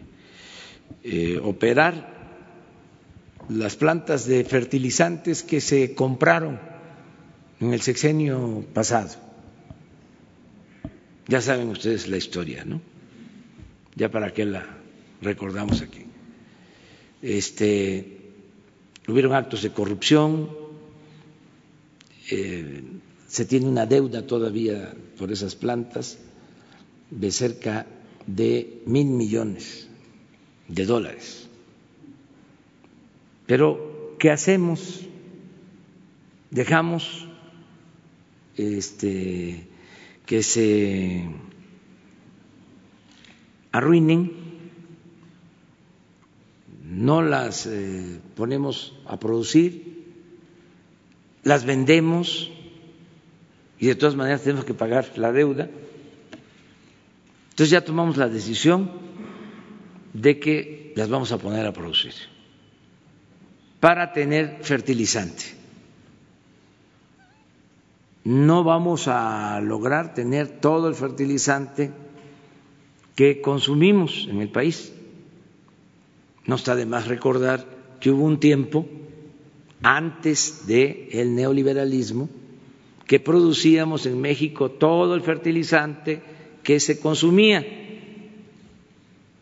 eh, operar las plantas de fertilizantes que se compraron en el sexenio pasado. Ya saben ustedes la historia, ¿no? ya para qué la recordamos aquí. Este, hubieron actos de corrupción, eh, se tiene una deuda todavía por esas plantas de cerca de mil millones de dólares. Pero, ¿qué hacemos? Dejamos este, que se arruinen, no las eh, ponemos a producir, las vendemos y de todas maneras tenemos que pagar la deuda. Entonces ya tomamos la decisión de que las vamos a poner a producir para tener fertilizante. No vamos a lograr tener todo el fertilizante que consumimos en el país. No está de más recordar que hubo un tiempo antes del neoliberalismo que producíamos en México todo el fertilizante que se consumía,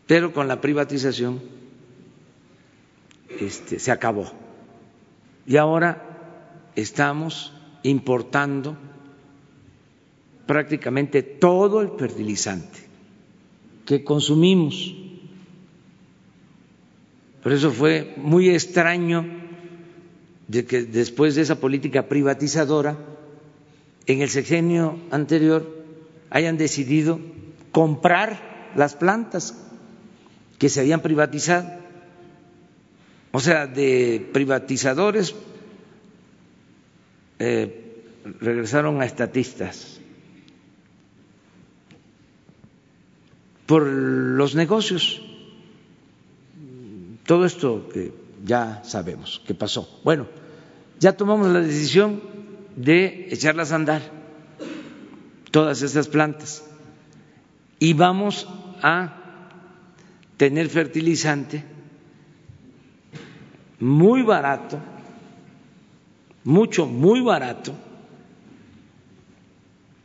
pero con la privatización este, se acabó. Y ahora estamos importando prácticamente todo el fertilizante que consumimos. Por eso fue muy extraño de que después de esa política privatizadora, en el sexenio anterior hayan decidido comprar las plantas que se habían privatizado. O sea, de privatizadores eh, regresaron a estatistas por los negocios. Todo esto que ya sabemos que pasó. Bueno, ya tomamos la decisión de echarlas a andar, todas estas plantas, y vamos a tener fertilizante muy barato, mucho, muy barato,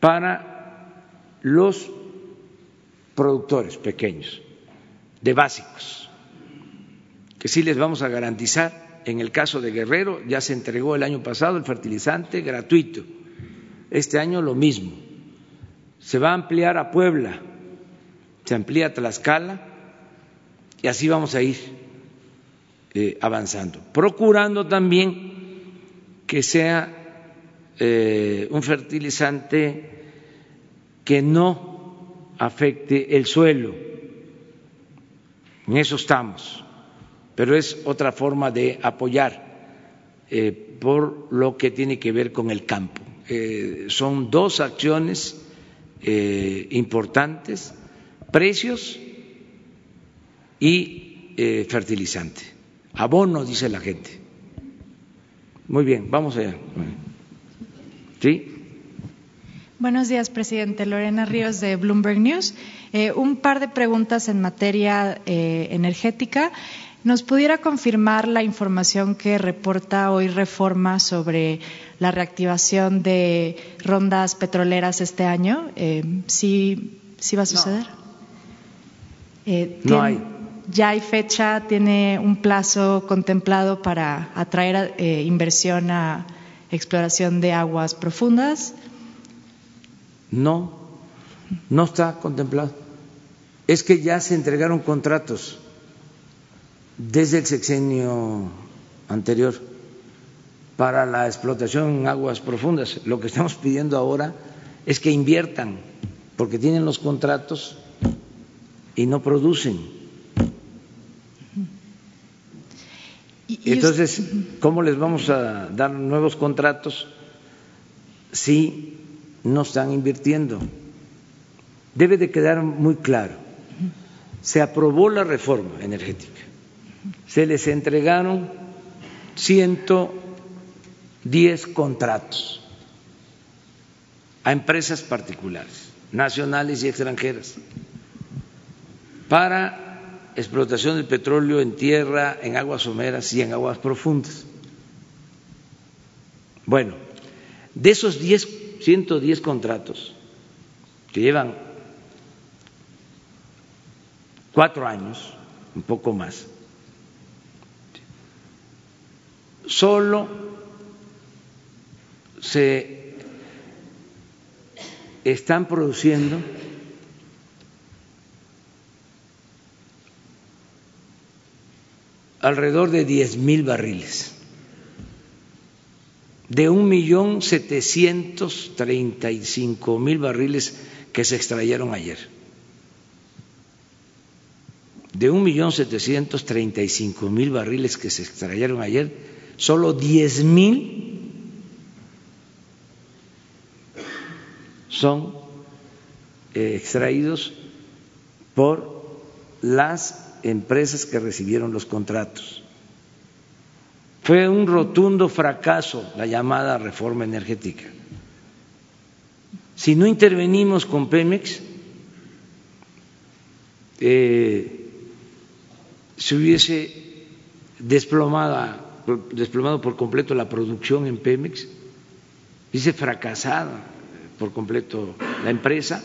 para los productores pequeños, de básicos, que sí les vamos a garantizar en el caso de Guerrero ya se entregó el año pasado el fertilizante gratuito. Este año lo mismo. Se va a ampliar a Puebla, se amplía a Tlaxcala y así vamos a ir eh, avanzando, procurando también que sea eh, un fertilizante que no afecte el suelo. En eso estamos pero es otra forma de apoyar eh, por lo que tiene que ver con el campo. Son dos acciones importantes, precios y fertilizante. Abono, dice la gente. Muy bien, vamos allá. ¿Sí? Buenos días, presidente. Lorena Ríos de Bloomberg News. un par de preguntas en materia energética. ¿Nos pudiera confirmar la información que reporta hoy Reforma sobre la reactivación de rondas petroleras este año? Eh, ¿sí, va a suceder? Eh, no hay. ¿Ya hay fecha? ¿Tiene un plazo contemplado para atraer eh, inversión a exploración de aguas profundas? No, no está contemplado. Es que ya se entregaron contratos desde el sexenio anterior para la explotación en aguas profundas. Lo que estamos pidiendo ahora es que inviertan, porque tienen los contratos y no producen. Entonces, ¿cómo les vamos a dar nuevos contratos si no están invirtiendo? Debe de quedar muy claro. Se aprobó la reforma energética se les entregaron 110 contratos a empresas particulares, nacionales y extranjeras, para explotación del petróleo en tierra, en aguas someras y en aguas profundas. Bueno, de esos 10, 110 contratos que llevan cuatro años, un poco más, solo se están produciendo alrededor de diez mil barriles de un millón setecientos treinta y cinco mil barriles que se extrayeron ayer. De un millón setecientos treinta y cinco mil barriles que se extrayeron ayer, solo diez mil son eh, extraídos por las empresas que recibieron los contratos. Fue un rotundo fracaso la llamada reforma energética. Si no intervenimos con Pemex, eh, se hubiese desplomado, desplomado por completo la producción en Pemex, hubiese fracasado por completo la empresa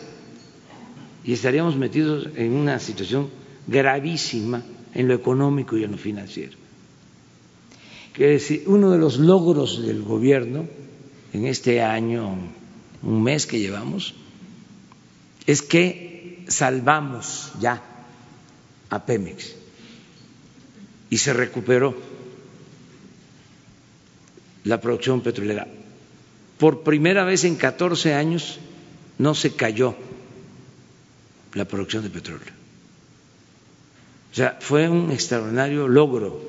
y estaríamos metidos en una situación gravísima en lo económico y en lo financiero. Que es uno de los logros del gobierno en este año, un mes que llevamos, es que salvamos ya a Pemex y se recuperó la producción petrolera. Por primera vez en 14 años no se cayó la producción de petróleo. O sea, fue un extraordinario logro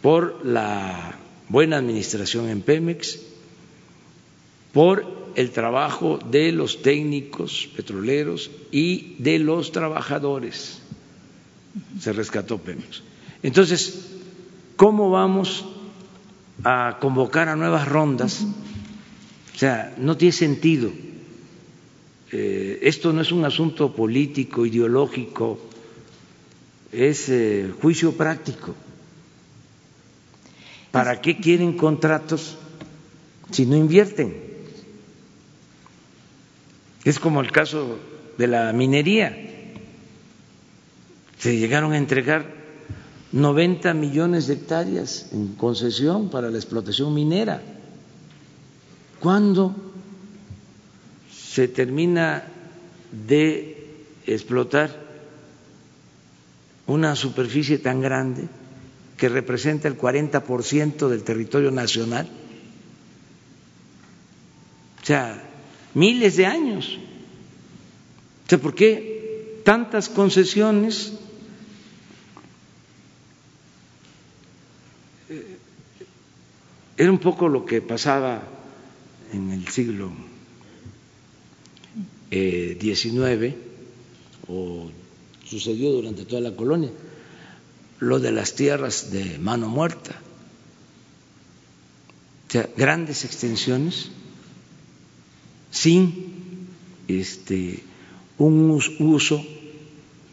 por la buena administración en Pemex, por el trabajo de los técnicos petroleros y de los trabajadores. Se rescató Pemex. Entonces, ¿cómo vamos a convocar a nuevas rondas? O sea, no tiene sentido eh, esto no es un asunto político, ideológico, es eh, juicio práctico. ¿Para qué quieren contratos si no invierten? Es como el caso de la minería. Se llegaron a entregar 90 millones de hectáreas en concesión para la explotación minera. ¿Cuándo se termina de explotar una superficie tan grande que representa el 40% del territorio nacional. O sea, miles de años. O sea, ¿por qué tantas concesiones? Eh, era un poco lo que pasaba en el siglo 19 o sucedió durante toda la colonia, lo de las tierras de mano muerta, grandes extensiones sin este, un uso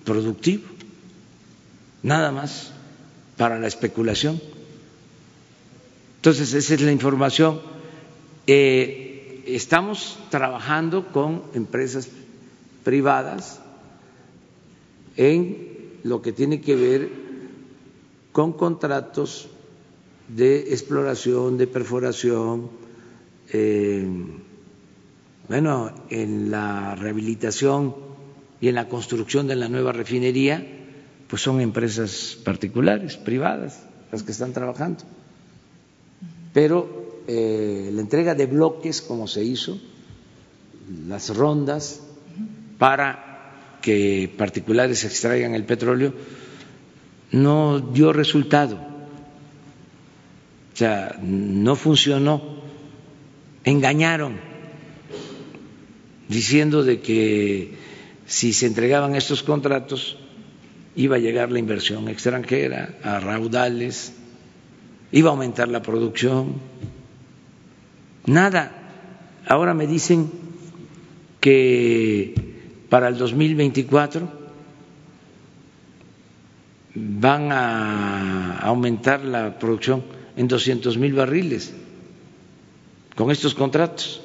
productivo, nada más para la especulación. Entonces, esa es la información. Eh, estamos trabajando con empresas privadas en lo que tiene que ver con contratos de exploración, de perforación, eh, bueno, en la rehabilitación y en la construcción de la nueva refinería, pues son empresas particulares, privadas, las que están trabajando. Pero eh, la entrega de bloques, como se hizo, las rondas para que particulares extraigan el petróleo, no dio resultado. O sea, no funcionó. Engañaron diciendo de que si se entregaban estos contratos iba a llegar la inversión extranjera a raudales, iba a aumentar la producción Nada. Ahora me dicen que para el 2024 van a aumentar la producción en 200 mil barriles con estos contratos.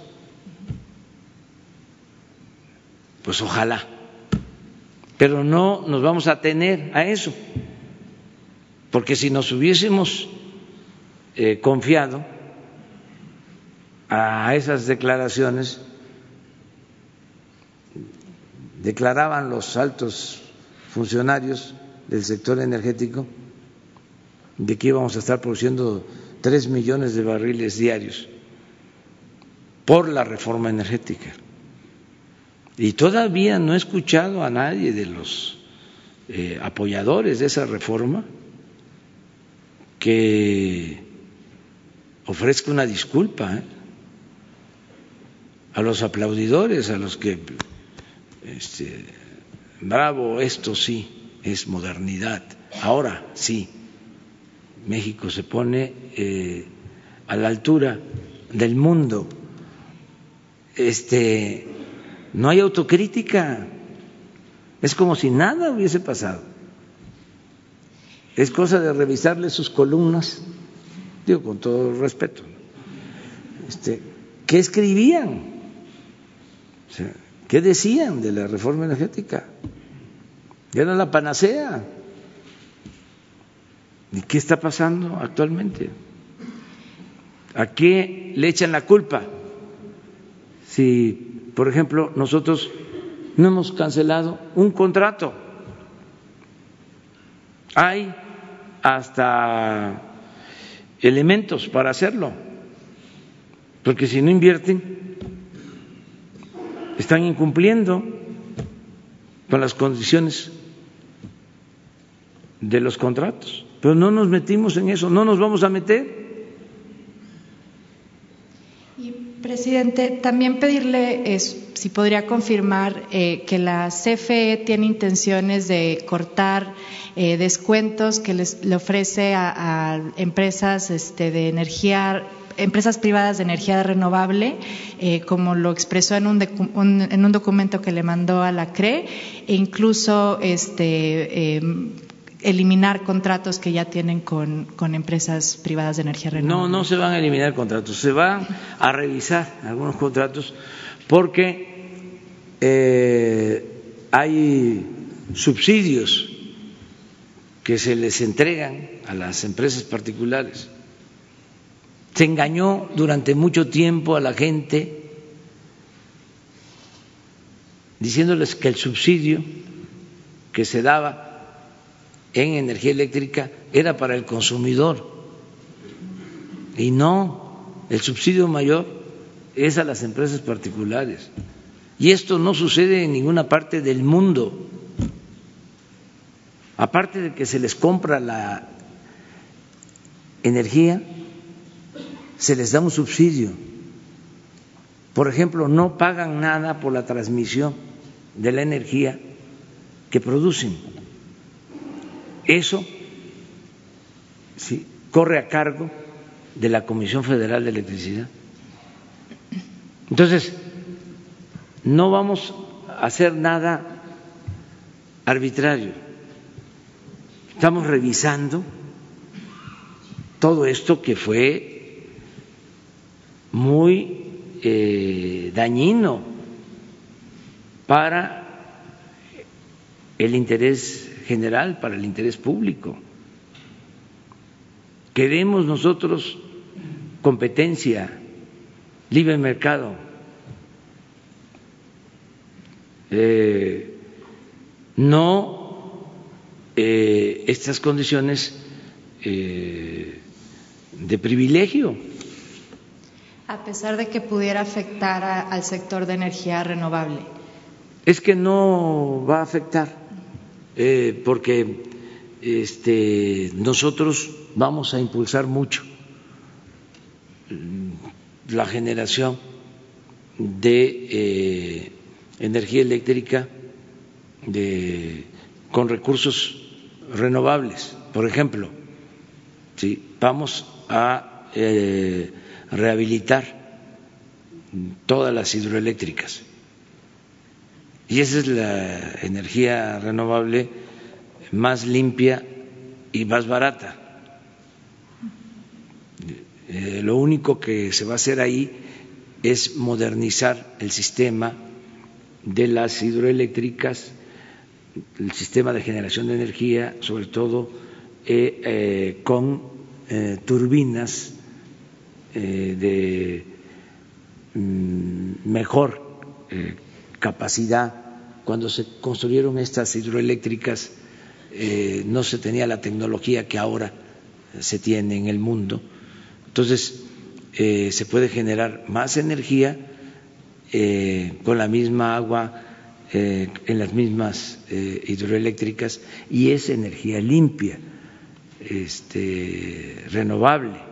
Pues ojalá. Pero no nos vamos a tener a eso, porque si nos hubiésemos eh, confiado, a esas declaraciones declaraban los altos funcionarios del sector energético de que íbamos a estar produciendo tres millones de barriles diarios por la reforma energética. Y todavía no he escuchado a nadie de los eh, apoyadores de esa reforma que ofrezca una disculpa ¿eh? A los aplaudidores, a los que, este, bravo, esto sí es modernidad. Ahora sí, México se pone eh, a la altura del mundo. Este, no hay autocrítica. Es como si nada hubiese pasado. Es cosa de revisarle sus columnas, digo con todo respeto. Este, ¿Qué escribían? ¿Qué decían de la reforma energética? Era la panacea. ¿Y qué está pasando actualmente? ¿A qué le echan la culpa? Si, por ejemplo, nosotros no hemos cancelado un contrato, hay hasta elementos para hacerlo, porque si no invierten, están incumpliendo con las condiciones de los contratos. Pero no nos metimos en eso, no nos vamos a meter. Y, presidente, también pedirle si podría confirmar eh, que la CFE tiene intenciones de cortar eh, descuentos que les, le ofrece a, empresas este, de energía empresas privadas de energía renovable, eh, como lo expresó en un, en un, documento que le mandó a la CRE, e incluso este, eliminar contratos que ya tienen con, empresas privadas de energía renovable. No, no se van a eliminar contratos, se van a revisar algunos contratos porque eh, hay subsidios que se les entregan a las empresas particulares. Se engañó durante mucho tiempo a la gente diciéndoles que el subsidio que se daba en energía eléctrica era para el consumidor y no, el subsidio mayor es a las empresas particulares. Y esto no sucede en ninguna parte del mundo. Aparte de que se les compra la energía, se les da un subsidio. Por ejemplo, no pagan nada por la transmisión de la energía que producen. Eso corre a cargo de la Comisión Federal de Electricidad. Entonces, no vamos a hacer nada arbitrario. Estamos revisando todo esto que fue muy eh, dañino para el interés general, para el interés público. Queremos nosotros competencia, libre mercado. Eh, no eh, estas condiciones eh, de privilegio. A pesar de que pudiera afectar al sector de energía renovable. Es que no va a afectar eh, porque este, nosotros vamos a impulsar mucho mm, la generación de eh, energía eléctrica con recursos renovables. Por ejemplo, ¿sí? vamos a eh, rehabilitar todas las hidroeléctricas y esa es la energía renovable más limpia y más barata. Eh, lo único que se va a hacer ahí es modernizar el sistema de las hidroeléctricas, el sistema de generación de energía, sobre todo eh, eh, con turbinas de mm, mejor capacidad. Cuando se construyeron estas hidroeléctricas eh, no se tenía la tecnología que ahora se tiene en el mundo Entonces, eh, se puede generar más energía eh, con la misma agua eh, en las mismas hidroeléctricas y es energía limpia, este, renovable.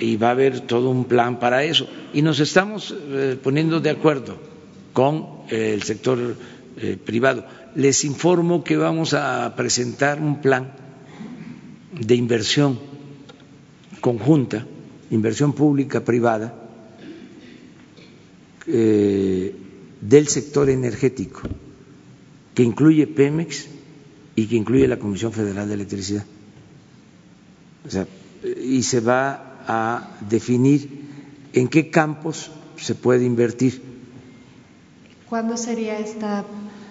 Y va a haber todo un plan para eso. Y nos estamos poniendo de acuerdo con el sector privado. Les informo que vamos a presentar un plan de inversión conjunta, inversión pública privada, eh, del sector energético, que incluye Pemex y que incluye la Comisión Federal de Electricidad. O sea, y se va a definir en qué campos se puede invertir. ¿Cuándo sería esta?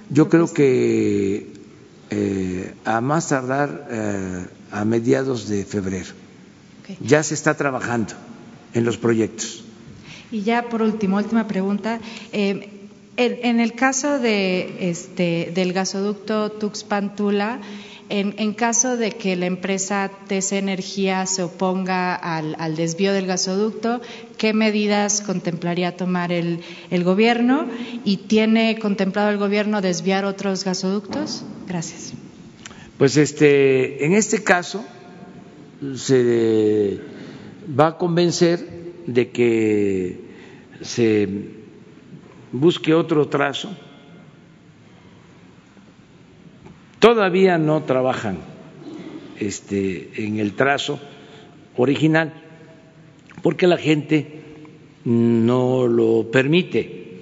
Yo creo que eh, a más tardar eh, a mediados de febrero. Ya se está trabajando en los proyectos. Y ya por último, última pregunta. Eh, en, el caso de este, del gasoducto Tuxpan-Tula, en, caso de que la empresa TC Energía se oponga al, desvío del gasoducto, ¿qué medidas contemplaría tomar el, el, gobierno? ¿Y tiene contemplado el gobierno desviar otros gasoductos? Gracias. Pues este, en este caso, se va a convencer de que se busque otro trazo. Todavía no trabajan este, en el trazo original porque la gente no lo permite.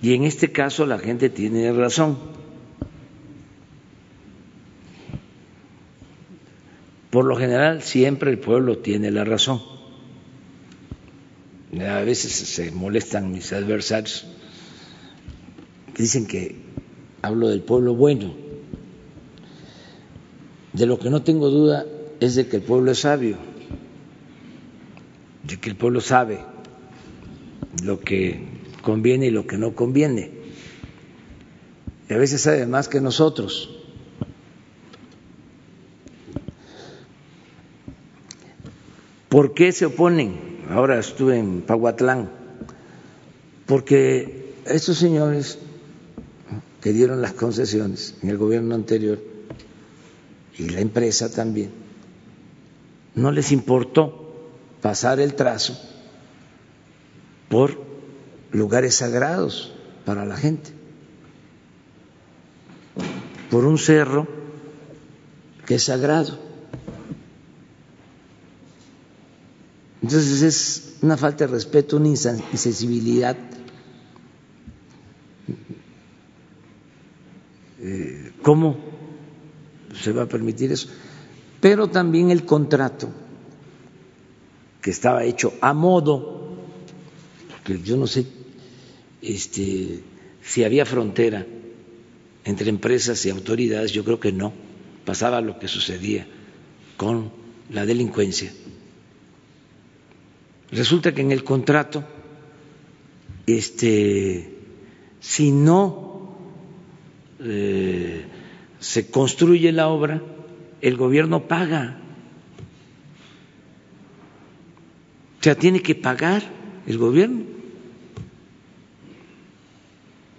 Y en este caso la gente tiene razón. Por lo general siempre el pueblo tiene la razón. A veces se molestan mis adversarios, dicen que hablo del pueblo bueno. De lo que no tengo duda es de que el pueblo es sabio, de que el pueblo sabe lo que conviene y lo que no conviene. Y a veces sabe más que nosotros. ¿Por qué se oponen? Ahora estuve en Pahuatlán. Porque estos señores que dieron las concesiones en el gobierno anterior y la empresa también, no les importó pasar el trazo por lugares sagrados para la gente, por un cerro que es sagrado. Entonces es una falta de respeto, una insensibilidad. Eh, ¿Cómo se va a permitir eso? Pero también el contrato, que estaba hecho a modo, porque yo no sé este, si había frontera entre empresas y autoridades, yo creo que no, pasaba lo que sucedía con la delincuencia Resulta que en el contrato, este, si no eh, se construye la obra, el gobierno paga. O sea, tiene que pagar el gobierno.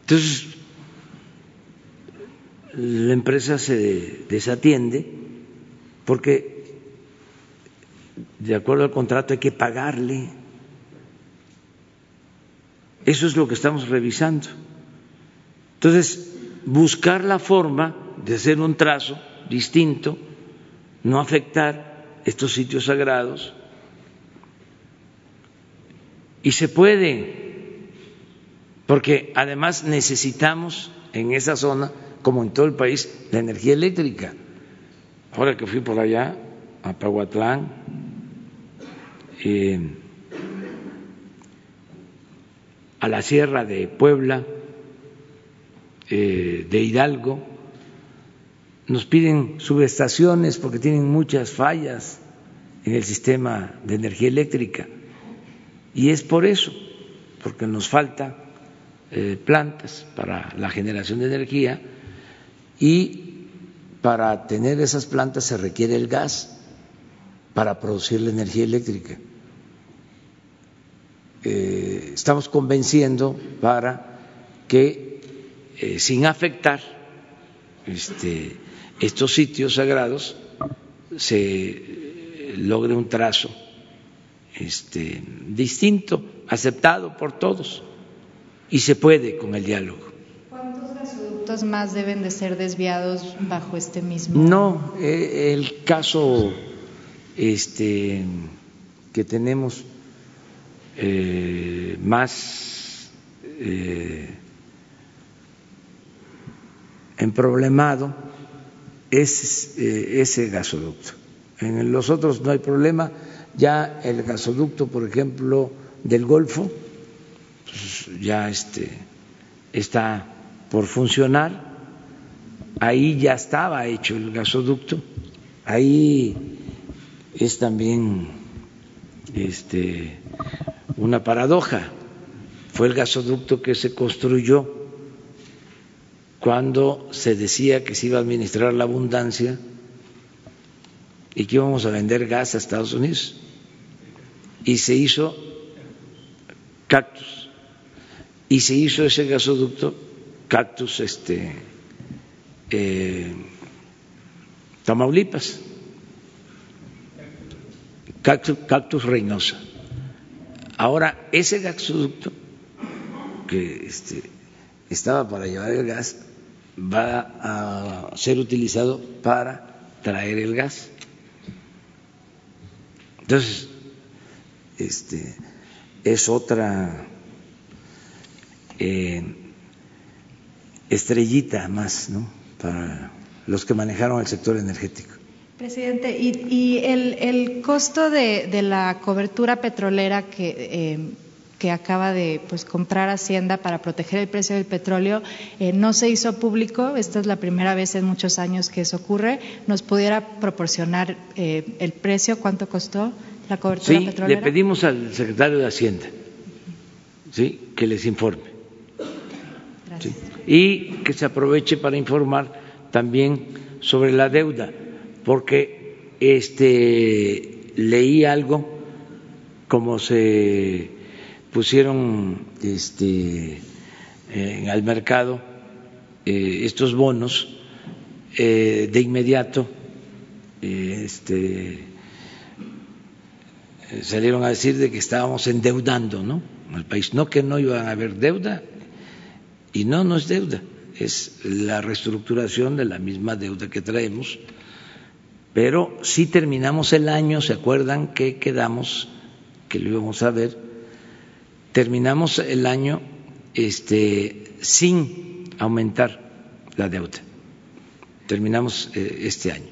Entonces, la empresa se desatiende porque de acuerdo al contrato hay que pagarle. Eso es lo que estamos revisando. Entonces, buscar la forma de hacer un trazo distinto, no afectar estos sitios sagrados. Y se puede, porque además necesitamos en esa zona, como en todo el país, la energía eléctrica. Ahora que fui por allá, a Pahuatlán, eh, a la Sierra de Puebla, eh, de Hidalgo, nos piden subestaciones porque tienen muchas fallas en el sistema de energía eléctrica. Y es por eso, porque nos faltan eh, plantas para la generación de energía y para tener esas plantas se requiere el gas para producir la energía eléctrica. Eh, estamos convenciendo para que, eh, sin afectar este, estos sitios sagrados, se eh, logre un trazo este, distinto, aceptado por todos, y se puede con el diálogo. ¿Cuántos gasoductos más deben de ser desviados bajo este mismo? No, el caso este, que tenemos eh, más eh, emproblemado es eh, ese gasoducto. En los otros no hay problema. Ya el gasoducto, por ejemplo, del Golfo, pues ya este, está por funcionar. Ahí ya estaba hecho el gasoducto. Ahí es también este, una paradoja. Fue el gasoducto que se construyó cuando se decía que se iba a administrar la abundancia y que íbamos a vender gas a Estados Unidos. Y se hizo cactus. Y se hizo ese gasoducto, cactus, este, eh, Tamaulipas cactus, Reynosa. Ahora, ese gasoducto que este, estaba para llevar el gas va a ser utilizado para traer el gas. Entonces, este, es otra eh, estrellita más ¿no? para los que manejaron el sector energético. Presidente, y, el, costo de, la cobertura petrolera que, eh, que acaba de pues, comprar Hacienda para proteger el precio del petróleo eh, no se hizo público. Esta es la primera vez en muchos años que eso ocurre. ¿Nos pudiera proporcionar eh, el precio? ¿Cuánto costó la cobertura petrolera? Le pedimos al secretario de Hacienda ¿sí? que les informe. Y que se aproveche para informar también sobre la deuda porque este, leí algo como se pusieron este, al mercado eh, estos bonos eh, de inmediato este, salieron a decir de que estábamos endeudando ¿no? al país, no que no iban a haber deuda y no, no es deuda, es la reestructuración de la misma deuda que traemos pero si terminamos el año, ¿se acuerdan que quedamos, que lo íbamos a ver? Terminamos el año este, sin aumentar la deuda. Terminamos eh, este año.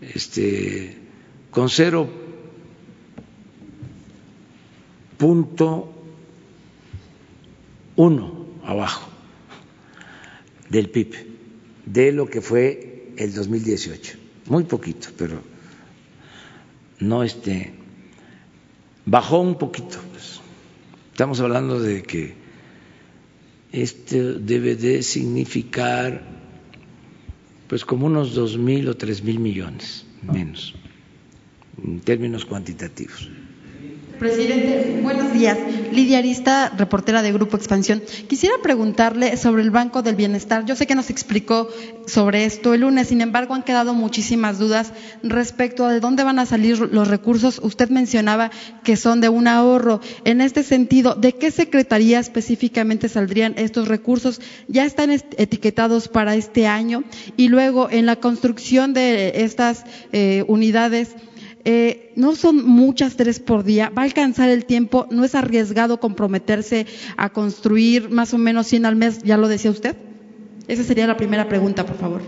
Este, con cero punto uno abajo del PIB de lo que fue el 2018 muy poquito, pero no este bajó un poquito. Estamos hablando de que este debe de significar pues como unos dos mil o tres mil millones menos en términos cuantitativos. Presidente, buenos días. Lidia Arista, reportera de Grupo Expansión. Quisiera preguntarle sobre el Banco del Bienestar. Yo sé que nos explicó sobre esto el lunes, sin embargo, han quedado muchísimas dudas respecto a de dónde van a salir los recursos. Usted mencionaba que son de un ahorro. En este sentido, ¿de qué secretaría específicamente saldrían estos recursos? ¿Ya están etiquetados para este año? Y luego, en la construcción de estas eh, unidades, eh, no son muchas tres por día, va a alcanzar el tiempo, no es arriesgado comprometerse a construir más o menos 100 al mes, ya lo decía usted. Esa sería la primera pregunta, por favor.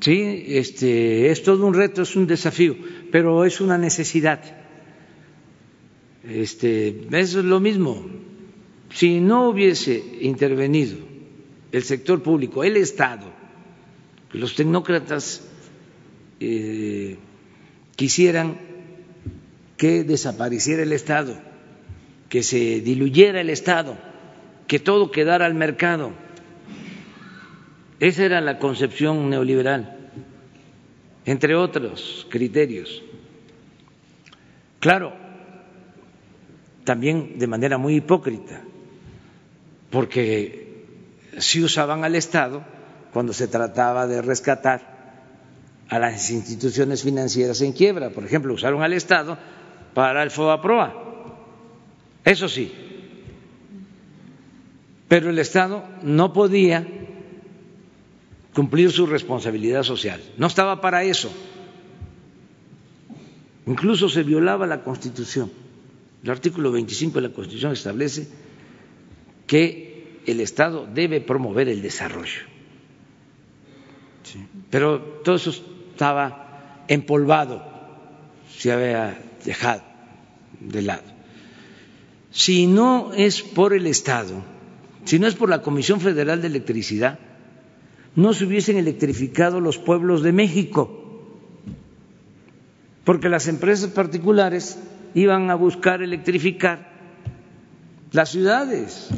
Sí, este, es todo un reto, es un desafío, pero es una necesidad. Este, es lo mismo. Si no hubiese intervenido el sector público, el Estado, los tecnócratas eh, quisieran que desapareciera el Estado, que se diluyera el Estado, que todo quedara al mercado. Esa era la concepción neoliberal. entre otros criterios. Claro, también de manera muy hipócrita, porque si usaban al Estado cuando se trataba de rescatar a las instituciones financieras en quiebra. Por ejemplo, usaron al Estado para el FOBAPROA. Eso sí. Pero el Estado no podía cumplir su responsabilidad social. No estaba para eso. Incluso se violaba la Constitución. El artículo 25 de la Constitución establece que el Estado debe promover el desarrollo. Pero todo eso estaba empolvado, se había dejado de lado. Si no es por el Estado, si no es por la Comisión Federal de Electricidad, no se hubiesen electrificado los pueblos de México, porque las empresas particulares iban a buscar electrificar las ciudades,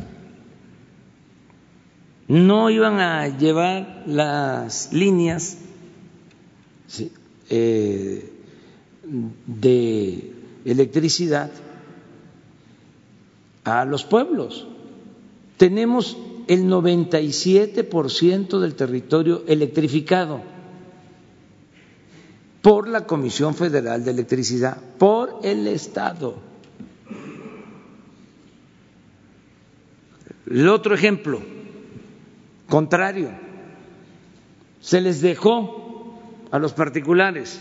no iban a llevar las líneas eh, de electricidad a los pueblos. Tenemos el 97% del territorio electrificado por la Comisión Federal de Electricidad, por el Estado. El otro ejemplo, contrario, se les dejó a los particulares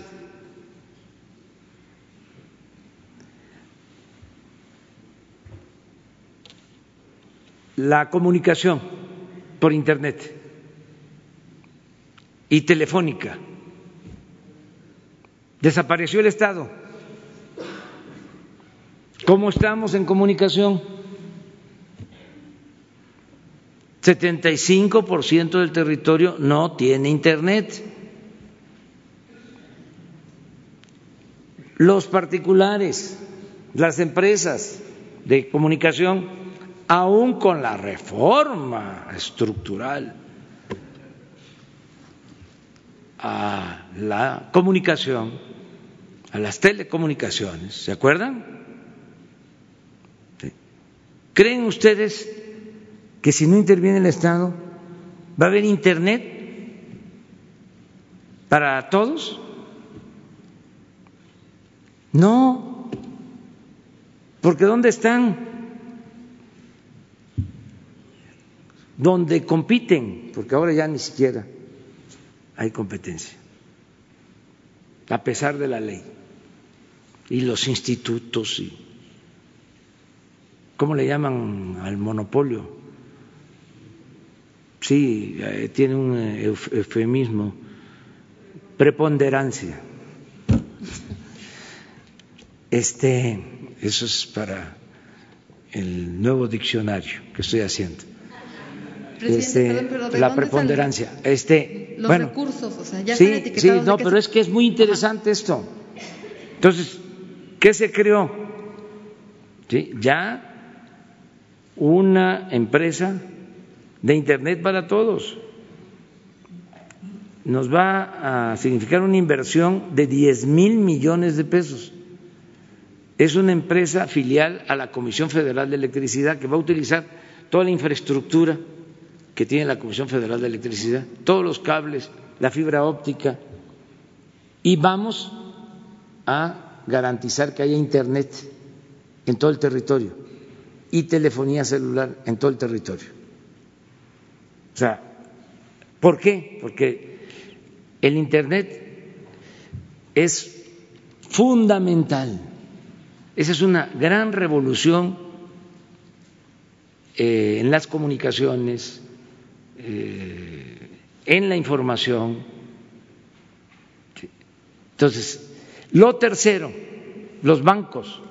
la comunicación por Internet y telefónica. Desapareció el Estado. ¿Cómo estamos en comunicación? 75% del territorio no tiene Internet. Los particulares, las empresas de comunicación aún con la reforma estructural a la comunicación, a las telecomunicaciones, ¿se acuerdan? ¿Creen ustedes que si no interviene el Estado va a haber Internet para todos? No, porque ¿dónde están donde compiten, porque ahora ya ni siquiera hay competencia, a pesar de la ley, y los institutos, y, ¿cómo le llaman al monopolio? Sí, eh, tiene un eh, eufemismo, preponderancia. Este, eso es para el nuevo diccionario que estoy haciendo este, la preponderancia. Este, los recursos, o sea, ya sí, sí, no, pero es que es muy interesante esto. Entonces, ¿qué se creó? ¿Sí? Ya una empresa de Internet para todos. Nos va a significar una inversión de 10 mil millones de pesos. Es una empresa filial a la Comisión Federal de Electricidad que va a utilizar toda la infraestructura que tiene la Comisión Federal de Electricidad, todos los cables, la fibra óptica, y vamos a garantizar que haya Internet en todo el territorio y telefonía celular en todo el territorio. O sea, ¿por qué? Porque el Internet es fundamental. Esa es una gran revolución eh, en las comunicaciones, eh, en la información. Entonces, lo tercero, los bancos.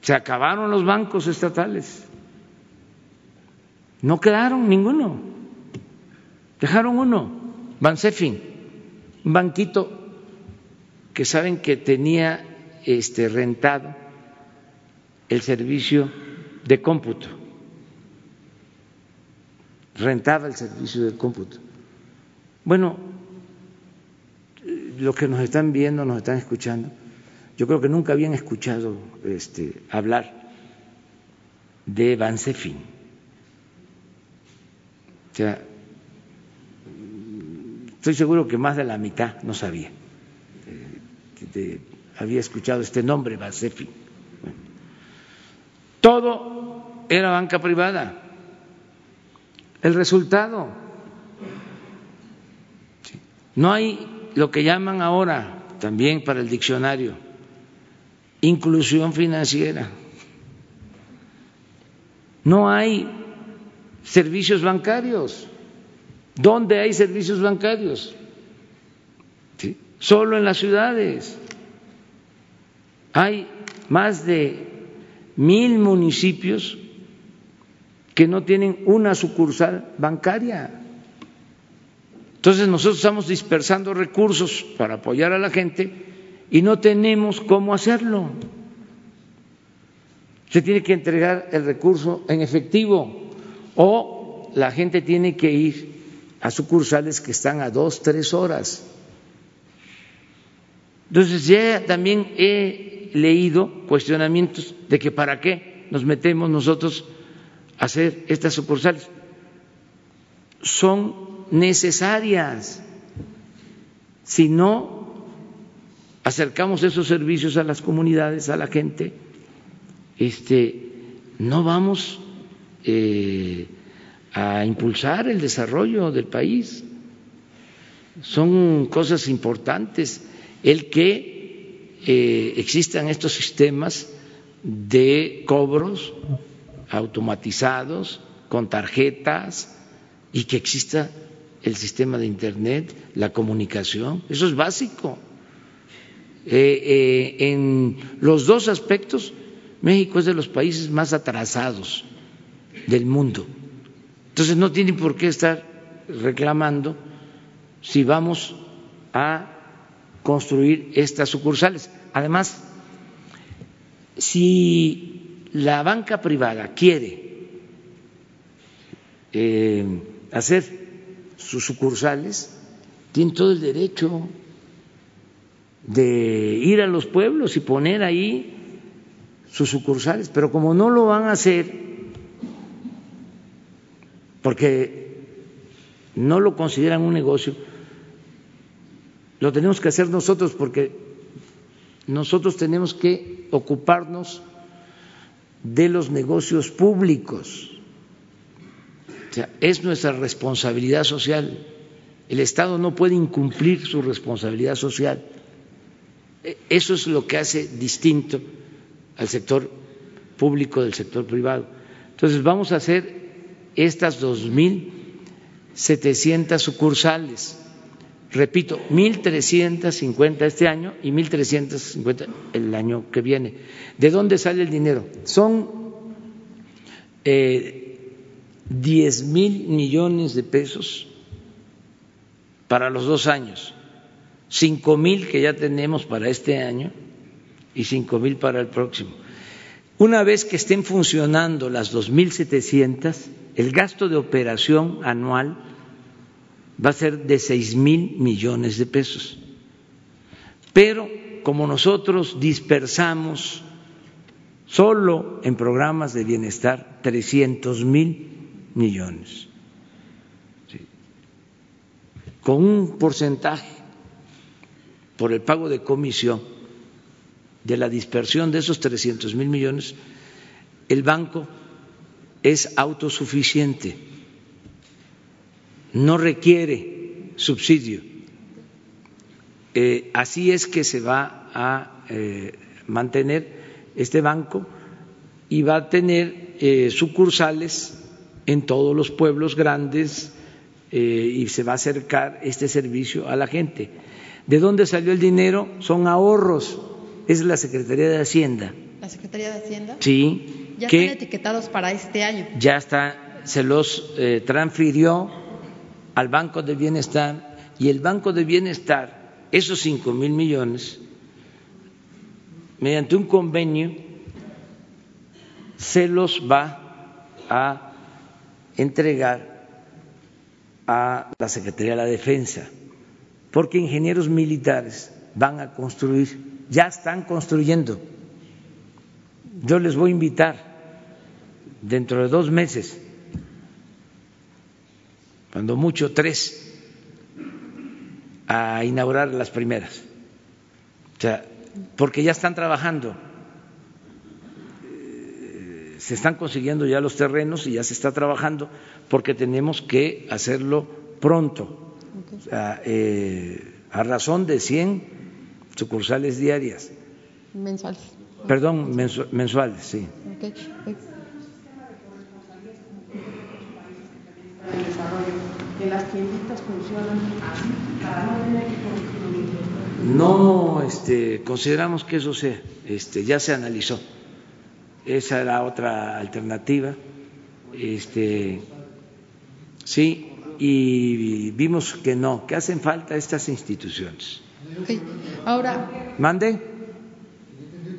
Se acabaron los bancos estatales. No quedaron ninguno. Dejaron uno, Bansefin, un banquito que saben que tenía este rentado el servicio de cómputo rentaba el servicio del cómputo. Bueno, los que nos están viendo, nos están escuchando, yo creo que nunca habían escuchado este, hablar de Bansefin. O sea, estoy seguro que más de la mitad no sabía. Eh, había escuchado este nombre, Bansefin. todo era banca privada. El resultado, no hay lo que llaman ahora también para el diccionario, inclusión financiera. No hay servicios bancarios. ¿Dónde hay servicios bancarios? Solo en las ciudades. Hay más de mil municipios que no tienen una sucursal bancaria. Entonces nosotros estamos dispersando recursos para apoyar a la gente y no tenemos cómo hacerlo. Se tiene que entregar el recurso en efectivo o la gente tiene que ir a sucursales que están a dos, tres horas. Entonces ya también he leído cuestionamientos de que para qué nos metemos nosotros hacer estas sucursales. Son necesarias. Si no acercamos esos servicios a las comunidades, a la gente, este, no vamos eh, a impulsar el desarrollo del país. Son cosas importantes el que eh, existan estos sistemas de cobros automatizados con tarjetas y que exista el sistema de Internet, la comunicación, eso es básico. Eh, eh, en los dos aspectos, México es de los países más atrasados del mundo. Entonces no tiene por qué estar reclamando si vamos a construir estas sucursales. Además, si la banca privada quiere eh, hacer sus sucursales, tienen todo el derecho de ir a los pueblos y poner ahí sus sucursales, pero como no lo van a hacer, porque no lo consideran un negocio, lo tenemos que hacer nosotros porque nosotros tenemos que ocuparnos de los negocios públicos es nuestra responsabilidad social. El Estado no puede incumplir su responsabilidad social. E, eso es lo que hace distinto al sector público del sector privado. Entonces vamos a hacer estas 2.700 sucursales. Repito, 1.350 este año y 1.350 el año que viene. ¿De dónde sale el dinero? Son eh, mil millones de pesos para los dos años, cinco mil que ya tenemos para este año y cinco mil para el próximo. Una vez que estén funcionando las dos mil setecientas, el gasto de operación anual va a ser de seis mil millones de pesos. Pero como nosotros dispersamos solo en programas de bienestar trescientos mil millones, con un porcentaje por el pago de comisión de la dispersión de esos 300 mil millones, el banco es autosuficiente, no requiere subsidio. Eh, así es que se va a eh, mantener este banco y va a tener eh, sucursales en todos los pueblos grandes eh, y se va a acercar este servicio a la gente. ¿De dónde salió el dinero? Son ahorros. Es la Secretaría de Hacienda. ¿La Secretaría de Hacienda? Sí. Ya están etiquetados para este año. Ya está, se los transfirió al Banco de Bienestar y el Banco de Bienestar, esos cinco mil millones, mediante un convenio, se los va a entregar a la Secretaría de la Defensa, porque ingenieros militares van a construir, ya están construyendo. Yo les voy a invitar dentro de dos meses, cuando mucho tres, a inaugurar las primeras. O sea, porque ya están trabajando, eh, se están consiguiendo ya los terrenos y ya se está trabajando porque tenemos que hacerlo pronto, o sea, eh, a razón de 100 sucursales diarias. Mensuales. Perdón, mensuales, sí. Okay. El desarrollo, que las tienditas funcionan así para no tener que no este, consideramos que eso sea, este, ya se analizó. Esa era otra alternativa. Este, sí, y vimos que no, que hacen falta estas instituciones. Okay. Ahora. ¿Mande?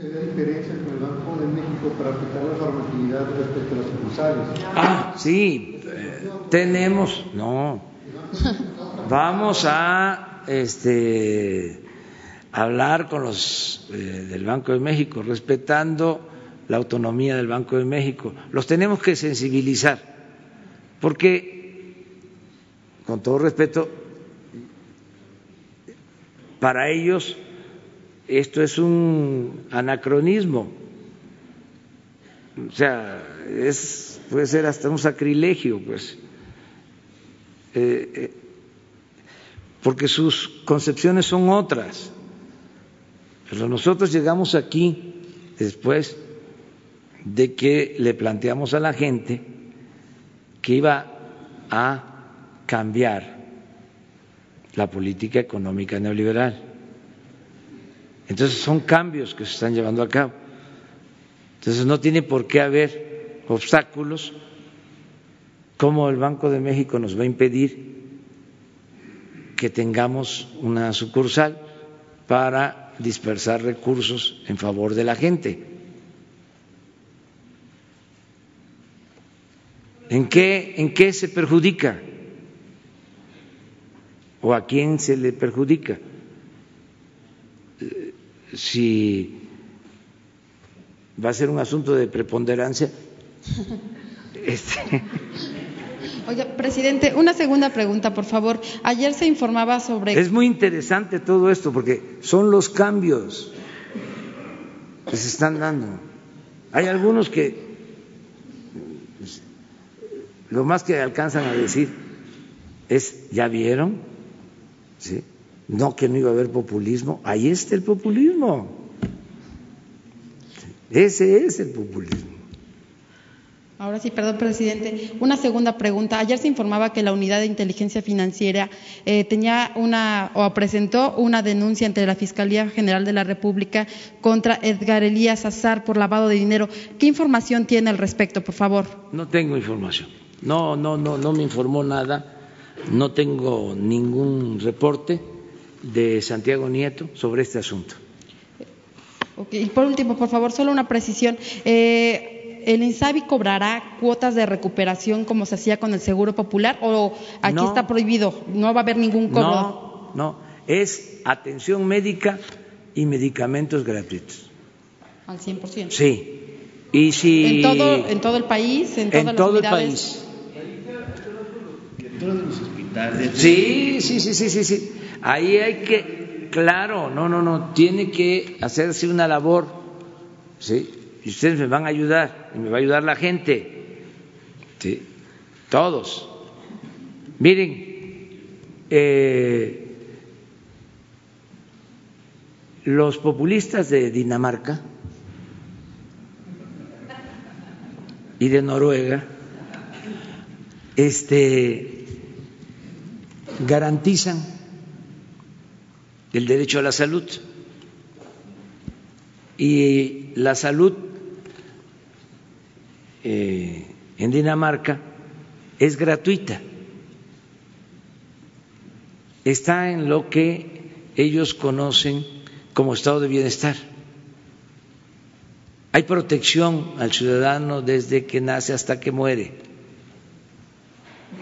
¿Hay diferencia con el Banco de México para aplicar la normatividad respecto a las sucursales? Ah, sí, eh, tenemos, no. Vamos a este hablar con los eh, del Banco de México, respetando la autonomía del Banco de México. Los tenemos que sensibilizar, porque, con todo respeto, para ellos esto es un anacronismo, o sea, es, puede ser hasta un sacrilegio, pues, eh, eh, porque sus concepciones son otras. Pero nosotros llegamos aquí después de que le planteamos a la gente que iba a cambiar la política económica neoliberal. Entonces son cambios que se están llevando a cabo. Entonces no tiene por qué haber obstáculos como el Banco de México nos va a impedir que tengamos una sucursal para dispersar recursos en favor de la gente. ¿En qué, en qué se perjudica? ¿O a quién se le perjudica? Si va a ser un asunto de preponderancia. [LAUGHS] Este, Oye, presidente, una segunda pregunta, por favor. Ayer se informaba sobre. Es muy interesante todo esto porque son los cambios que se están dando. Hay algunos que lo más que alcanzan a decir es, ¿ya vieron? ¿Sí? No que no iba a haber populismo. Ahí está el populismo. Ese es el populismo. Ahora sí, perdón, presidente. Una segunda pregunta. Ayer se informaba que la Unidad de Inteligencia Financiera eh, tenía una o presentó una denuncia ante la Fiscalía General de la República contra Edgar Elías Azar por lavado de dinero. ¿Qué información tiene al respecto, por favor? No tengo información. No, no, no, no me informó nada. No tengo ningún reporte de Santiago Nieto sobre este asunto. Okay. Y por último, por favor, solo una precisión. Eh, ¿el INSABI cobrará cuotas de recuperación como se hacía con el Seguro Popular o aquí está prohibido? ¿No va a haber ningún cobro? No, no, es atención médica y medicamentos gratuitos. Al 100%. Sí. Y si en todo en todo el país, en, todas en todo el país. En todos los hospitales. Sí, sí, sí, sí, sí, sí. Ahí hay que claro, no, no, no, tiene que hacerse una labor, ¿sí? y ustedes me van a ayudar, y me va a ayudar la gente, ¿sí? todos. Miren, eh, los populistas de Dinamarca y de Noruega este, garantizan el derecho a la salud y la salud eh, en Dinamarca es gratuita. Está en lo que ellos conocen como estado de bienestar. Hay protección al ciudadano desde que nace hasta que muere.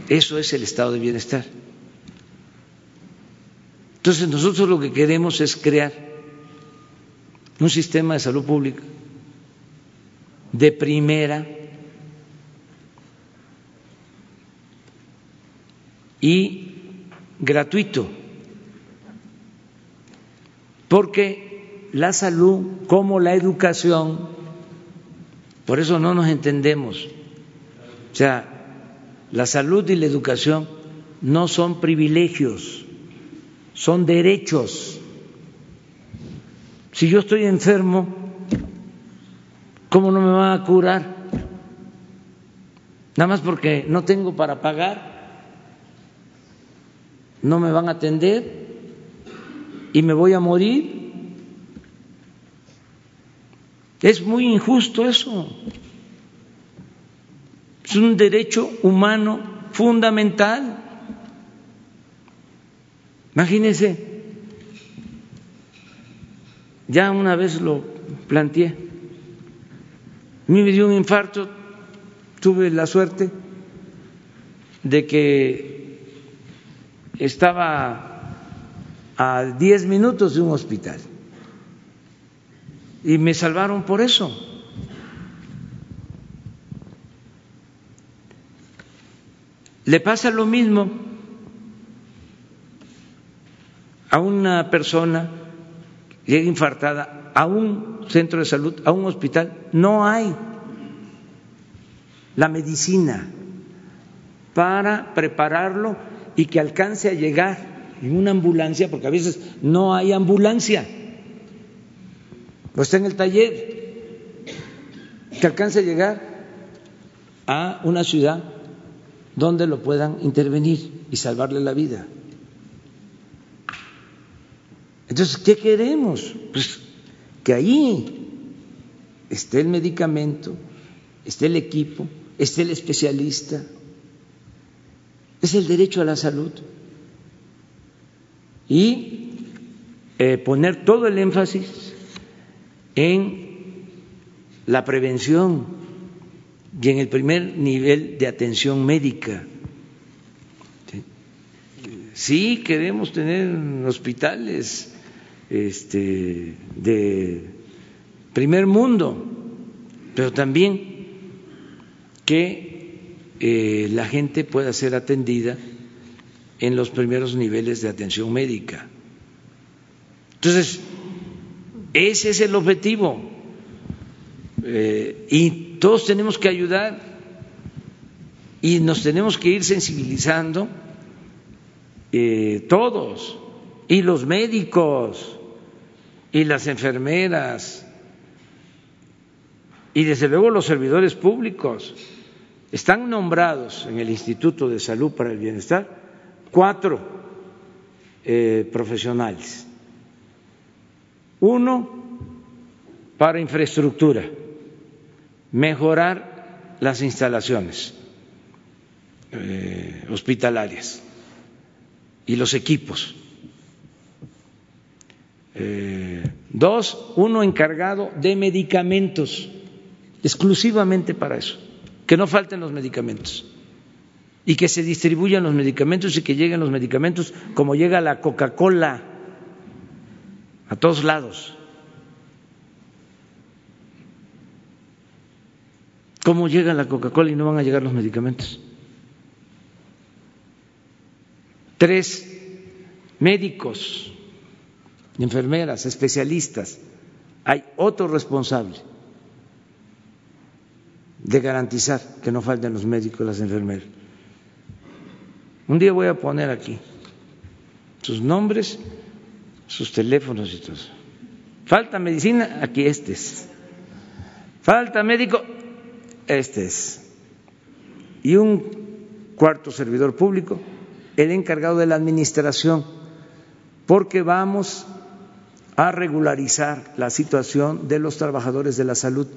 Eso es el estado de bienestar. Entonces nosotros lo que queremos es crear un sistema de salud pública de primera y gratuito, porque la salud como la educación, por eso no nos entendemos, o sea, la salud y la educación no son privilegios, son derechos. Si yo estoy enfermo, ¿cómo no me van a curar? Nada más porque no tengo para pagar no me van a atender y me voy a morir. Es muy injusto eso. Es un derecho humano fundamental. Imagínense, ya una vez lo planteé, a mí me dio un infarto, tuve la suerte de que estaba a diez minutos de un hospital. Y me salvaron por eso. Le pasa lo mismo a una persona llega infartada a un centro de salud, a un hospital, no hay la medicina para prepararlo y que alcance a llegar en una ambulancia, porque a veces no hay ambulancia, o está en el taller, que alcance a llegar a una ciudad donde lo puedan intervenir y salvarle la vida. Entonces, ¿qué queremos? Pues que ahí esté el medicamento, esté el equipo, esté el especialista, es el derecho a la salud. Y eh, poner todo el énfasis en la prevención y en el primer nivel de atención médica. Sí, queremos tener hospitales este, de primer mundo, pero también que eh, la gente pueda ser atendida en los primeros niveles de atención médica. Entonces, ese es el objetivo. Eh, y todos tenemos que ayudar y nos tenemos que ir sensibilizando eh, todos, y los médicos, y las enfermeras, y desde luego los servidores públicos están nombrados en el Instituto de Salud para el Bienestar cuatro eh, profesionales. Uno para infraestructura, mejorar las instalaciones eh, hospitalarias y los equipos. Eh, dos, uno encargado de medicamentos, exclusivamente para eso que no falten los medicamentos y que se distribuyan los medicamentos y que lleguen los medicamentos como llega la Coca-Cola a todos lados. ¿Cómo llega la Coca-Cola y no van a llegar los medicamentos? Tres, médicos, enfermeras, especialistas. Hay otro responsable de garantizar que no falten los médicos las enfermeras. Un día voy a poner aquí sus nombres, sus teléfonos y todo. Falta medicina, aquí este es. Falta médico, este es. Y un cuarto servidor público, el encargado de la administración, porque vamos a regularizar la situación de los trabajadores de la salud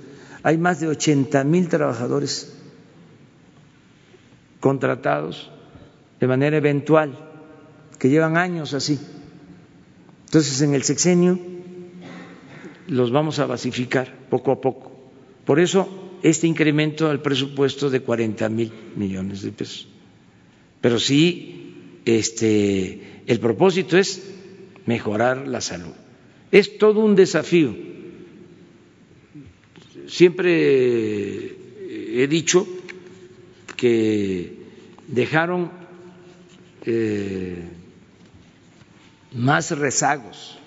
hay más de 80 mil trabajadores contratados de manera eventual, que llevan años así. Entonces, en el sexenio los vamos a basificar poco a poco. Por eso, este incremento al presupuesto de 40 mil millones de pesos. Pero sí, este, el propósito es mejorar la salud. Es todo un desafío. Siempre he dicho que dejaron eh, más rezagos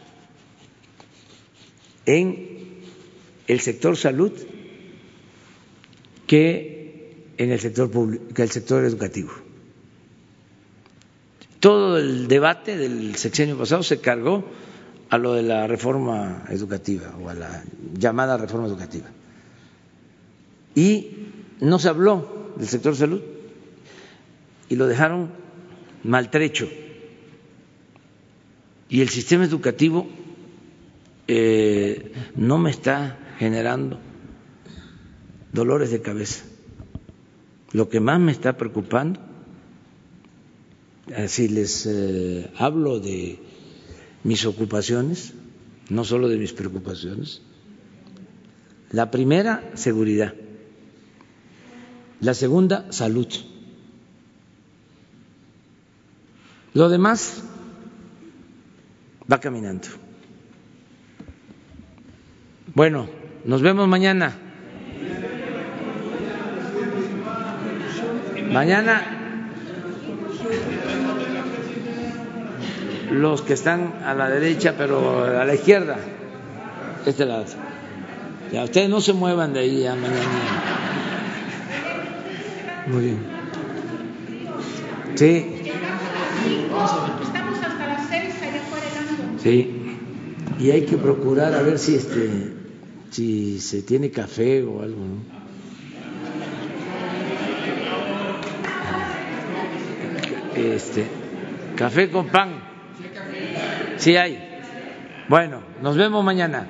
en el sector salud que en el sector público, que el sector educativo. Todo el debate del sexenio pasado se cargó a lo de la reforma educativa o a la llamada reforma educativa. Y no se habló del sector salud y lo dejaron maltrecho. Y el sistema educativo eh, no me está generando dolores de cabeza. Lo que más me está preocupando, si les eh, hablo de mis ocupaciones, no solo de mis preocupaciones, la primera, seguridad. La segunda, salud. Lo demás va caminando. Bueno, nos vemos mañana. Mañana los que están a la derecha, pero a la izquierda, este lado. Ya, ustedes no se muevan de ahí a mañana. Muy bien. Sí. Estamos hasta las seis allá Sí. Y hay que procurar a ver si este si se tiene café o algo, ¿no? Este, café con pan. ¿Sí hay? Bueno, nos vemos mañana.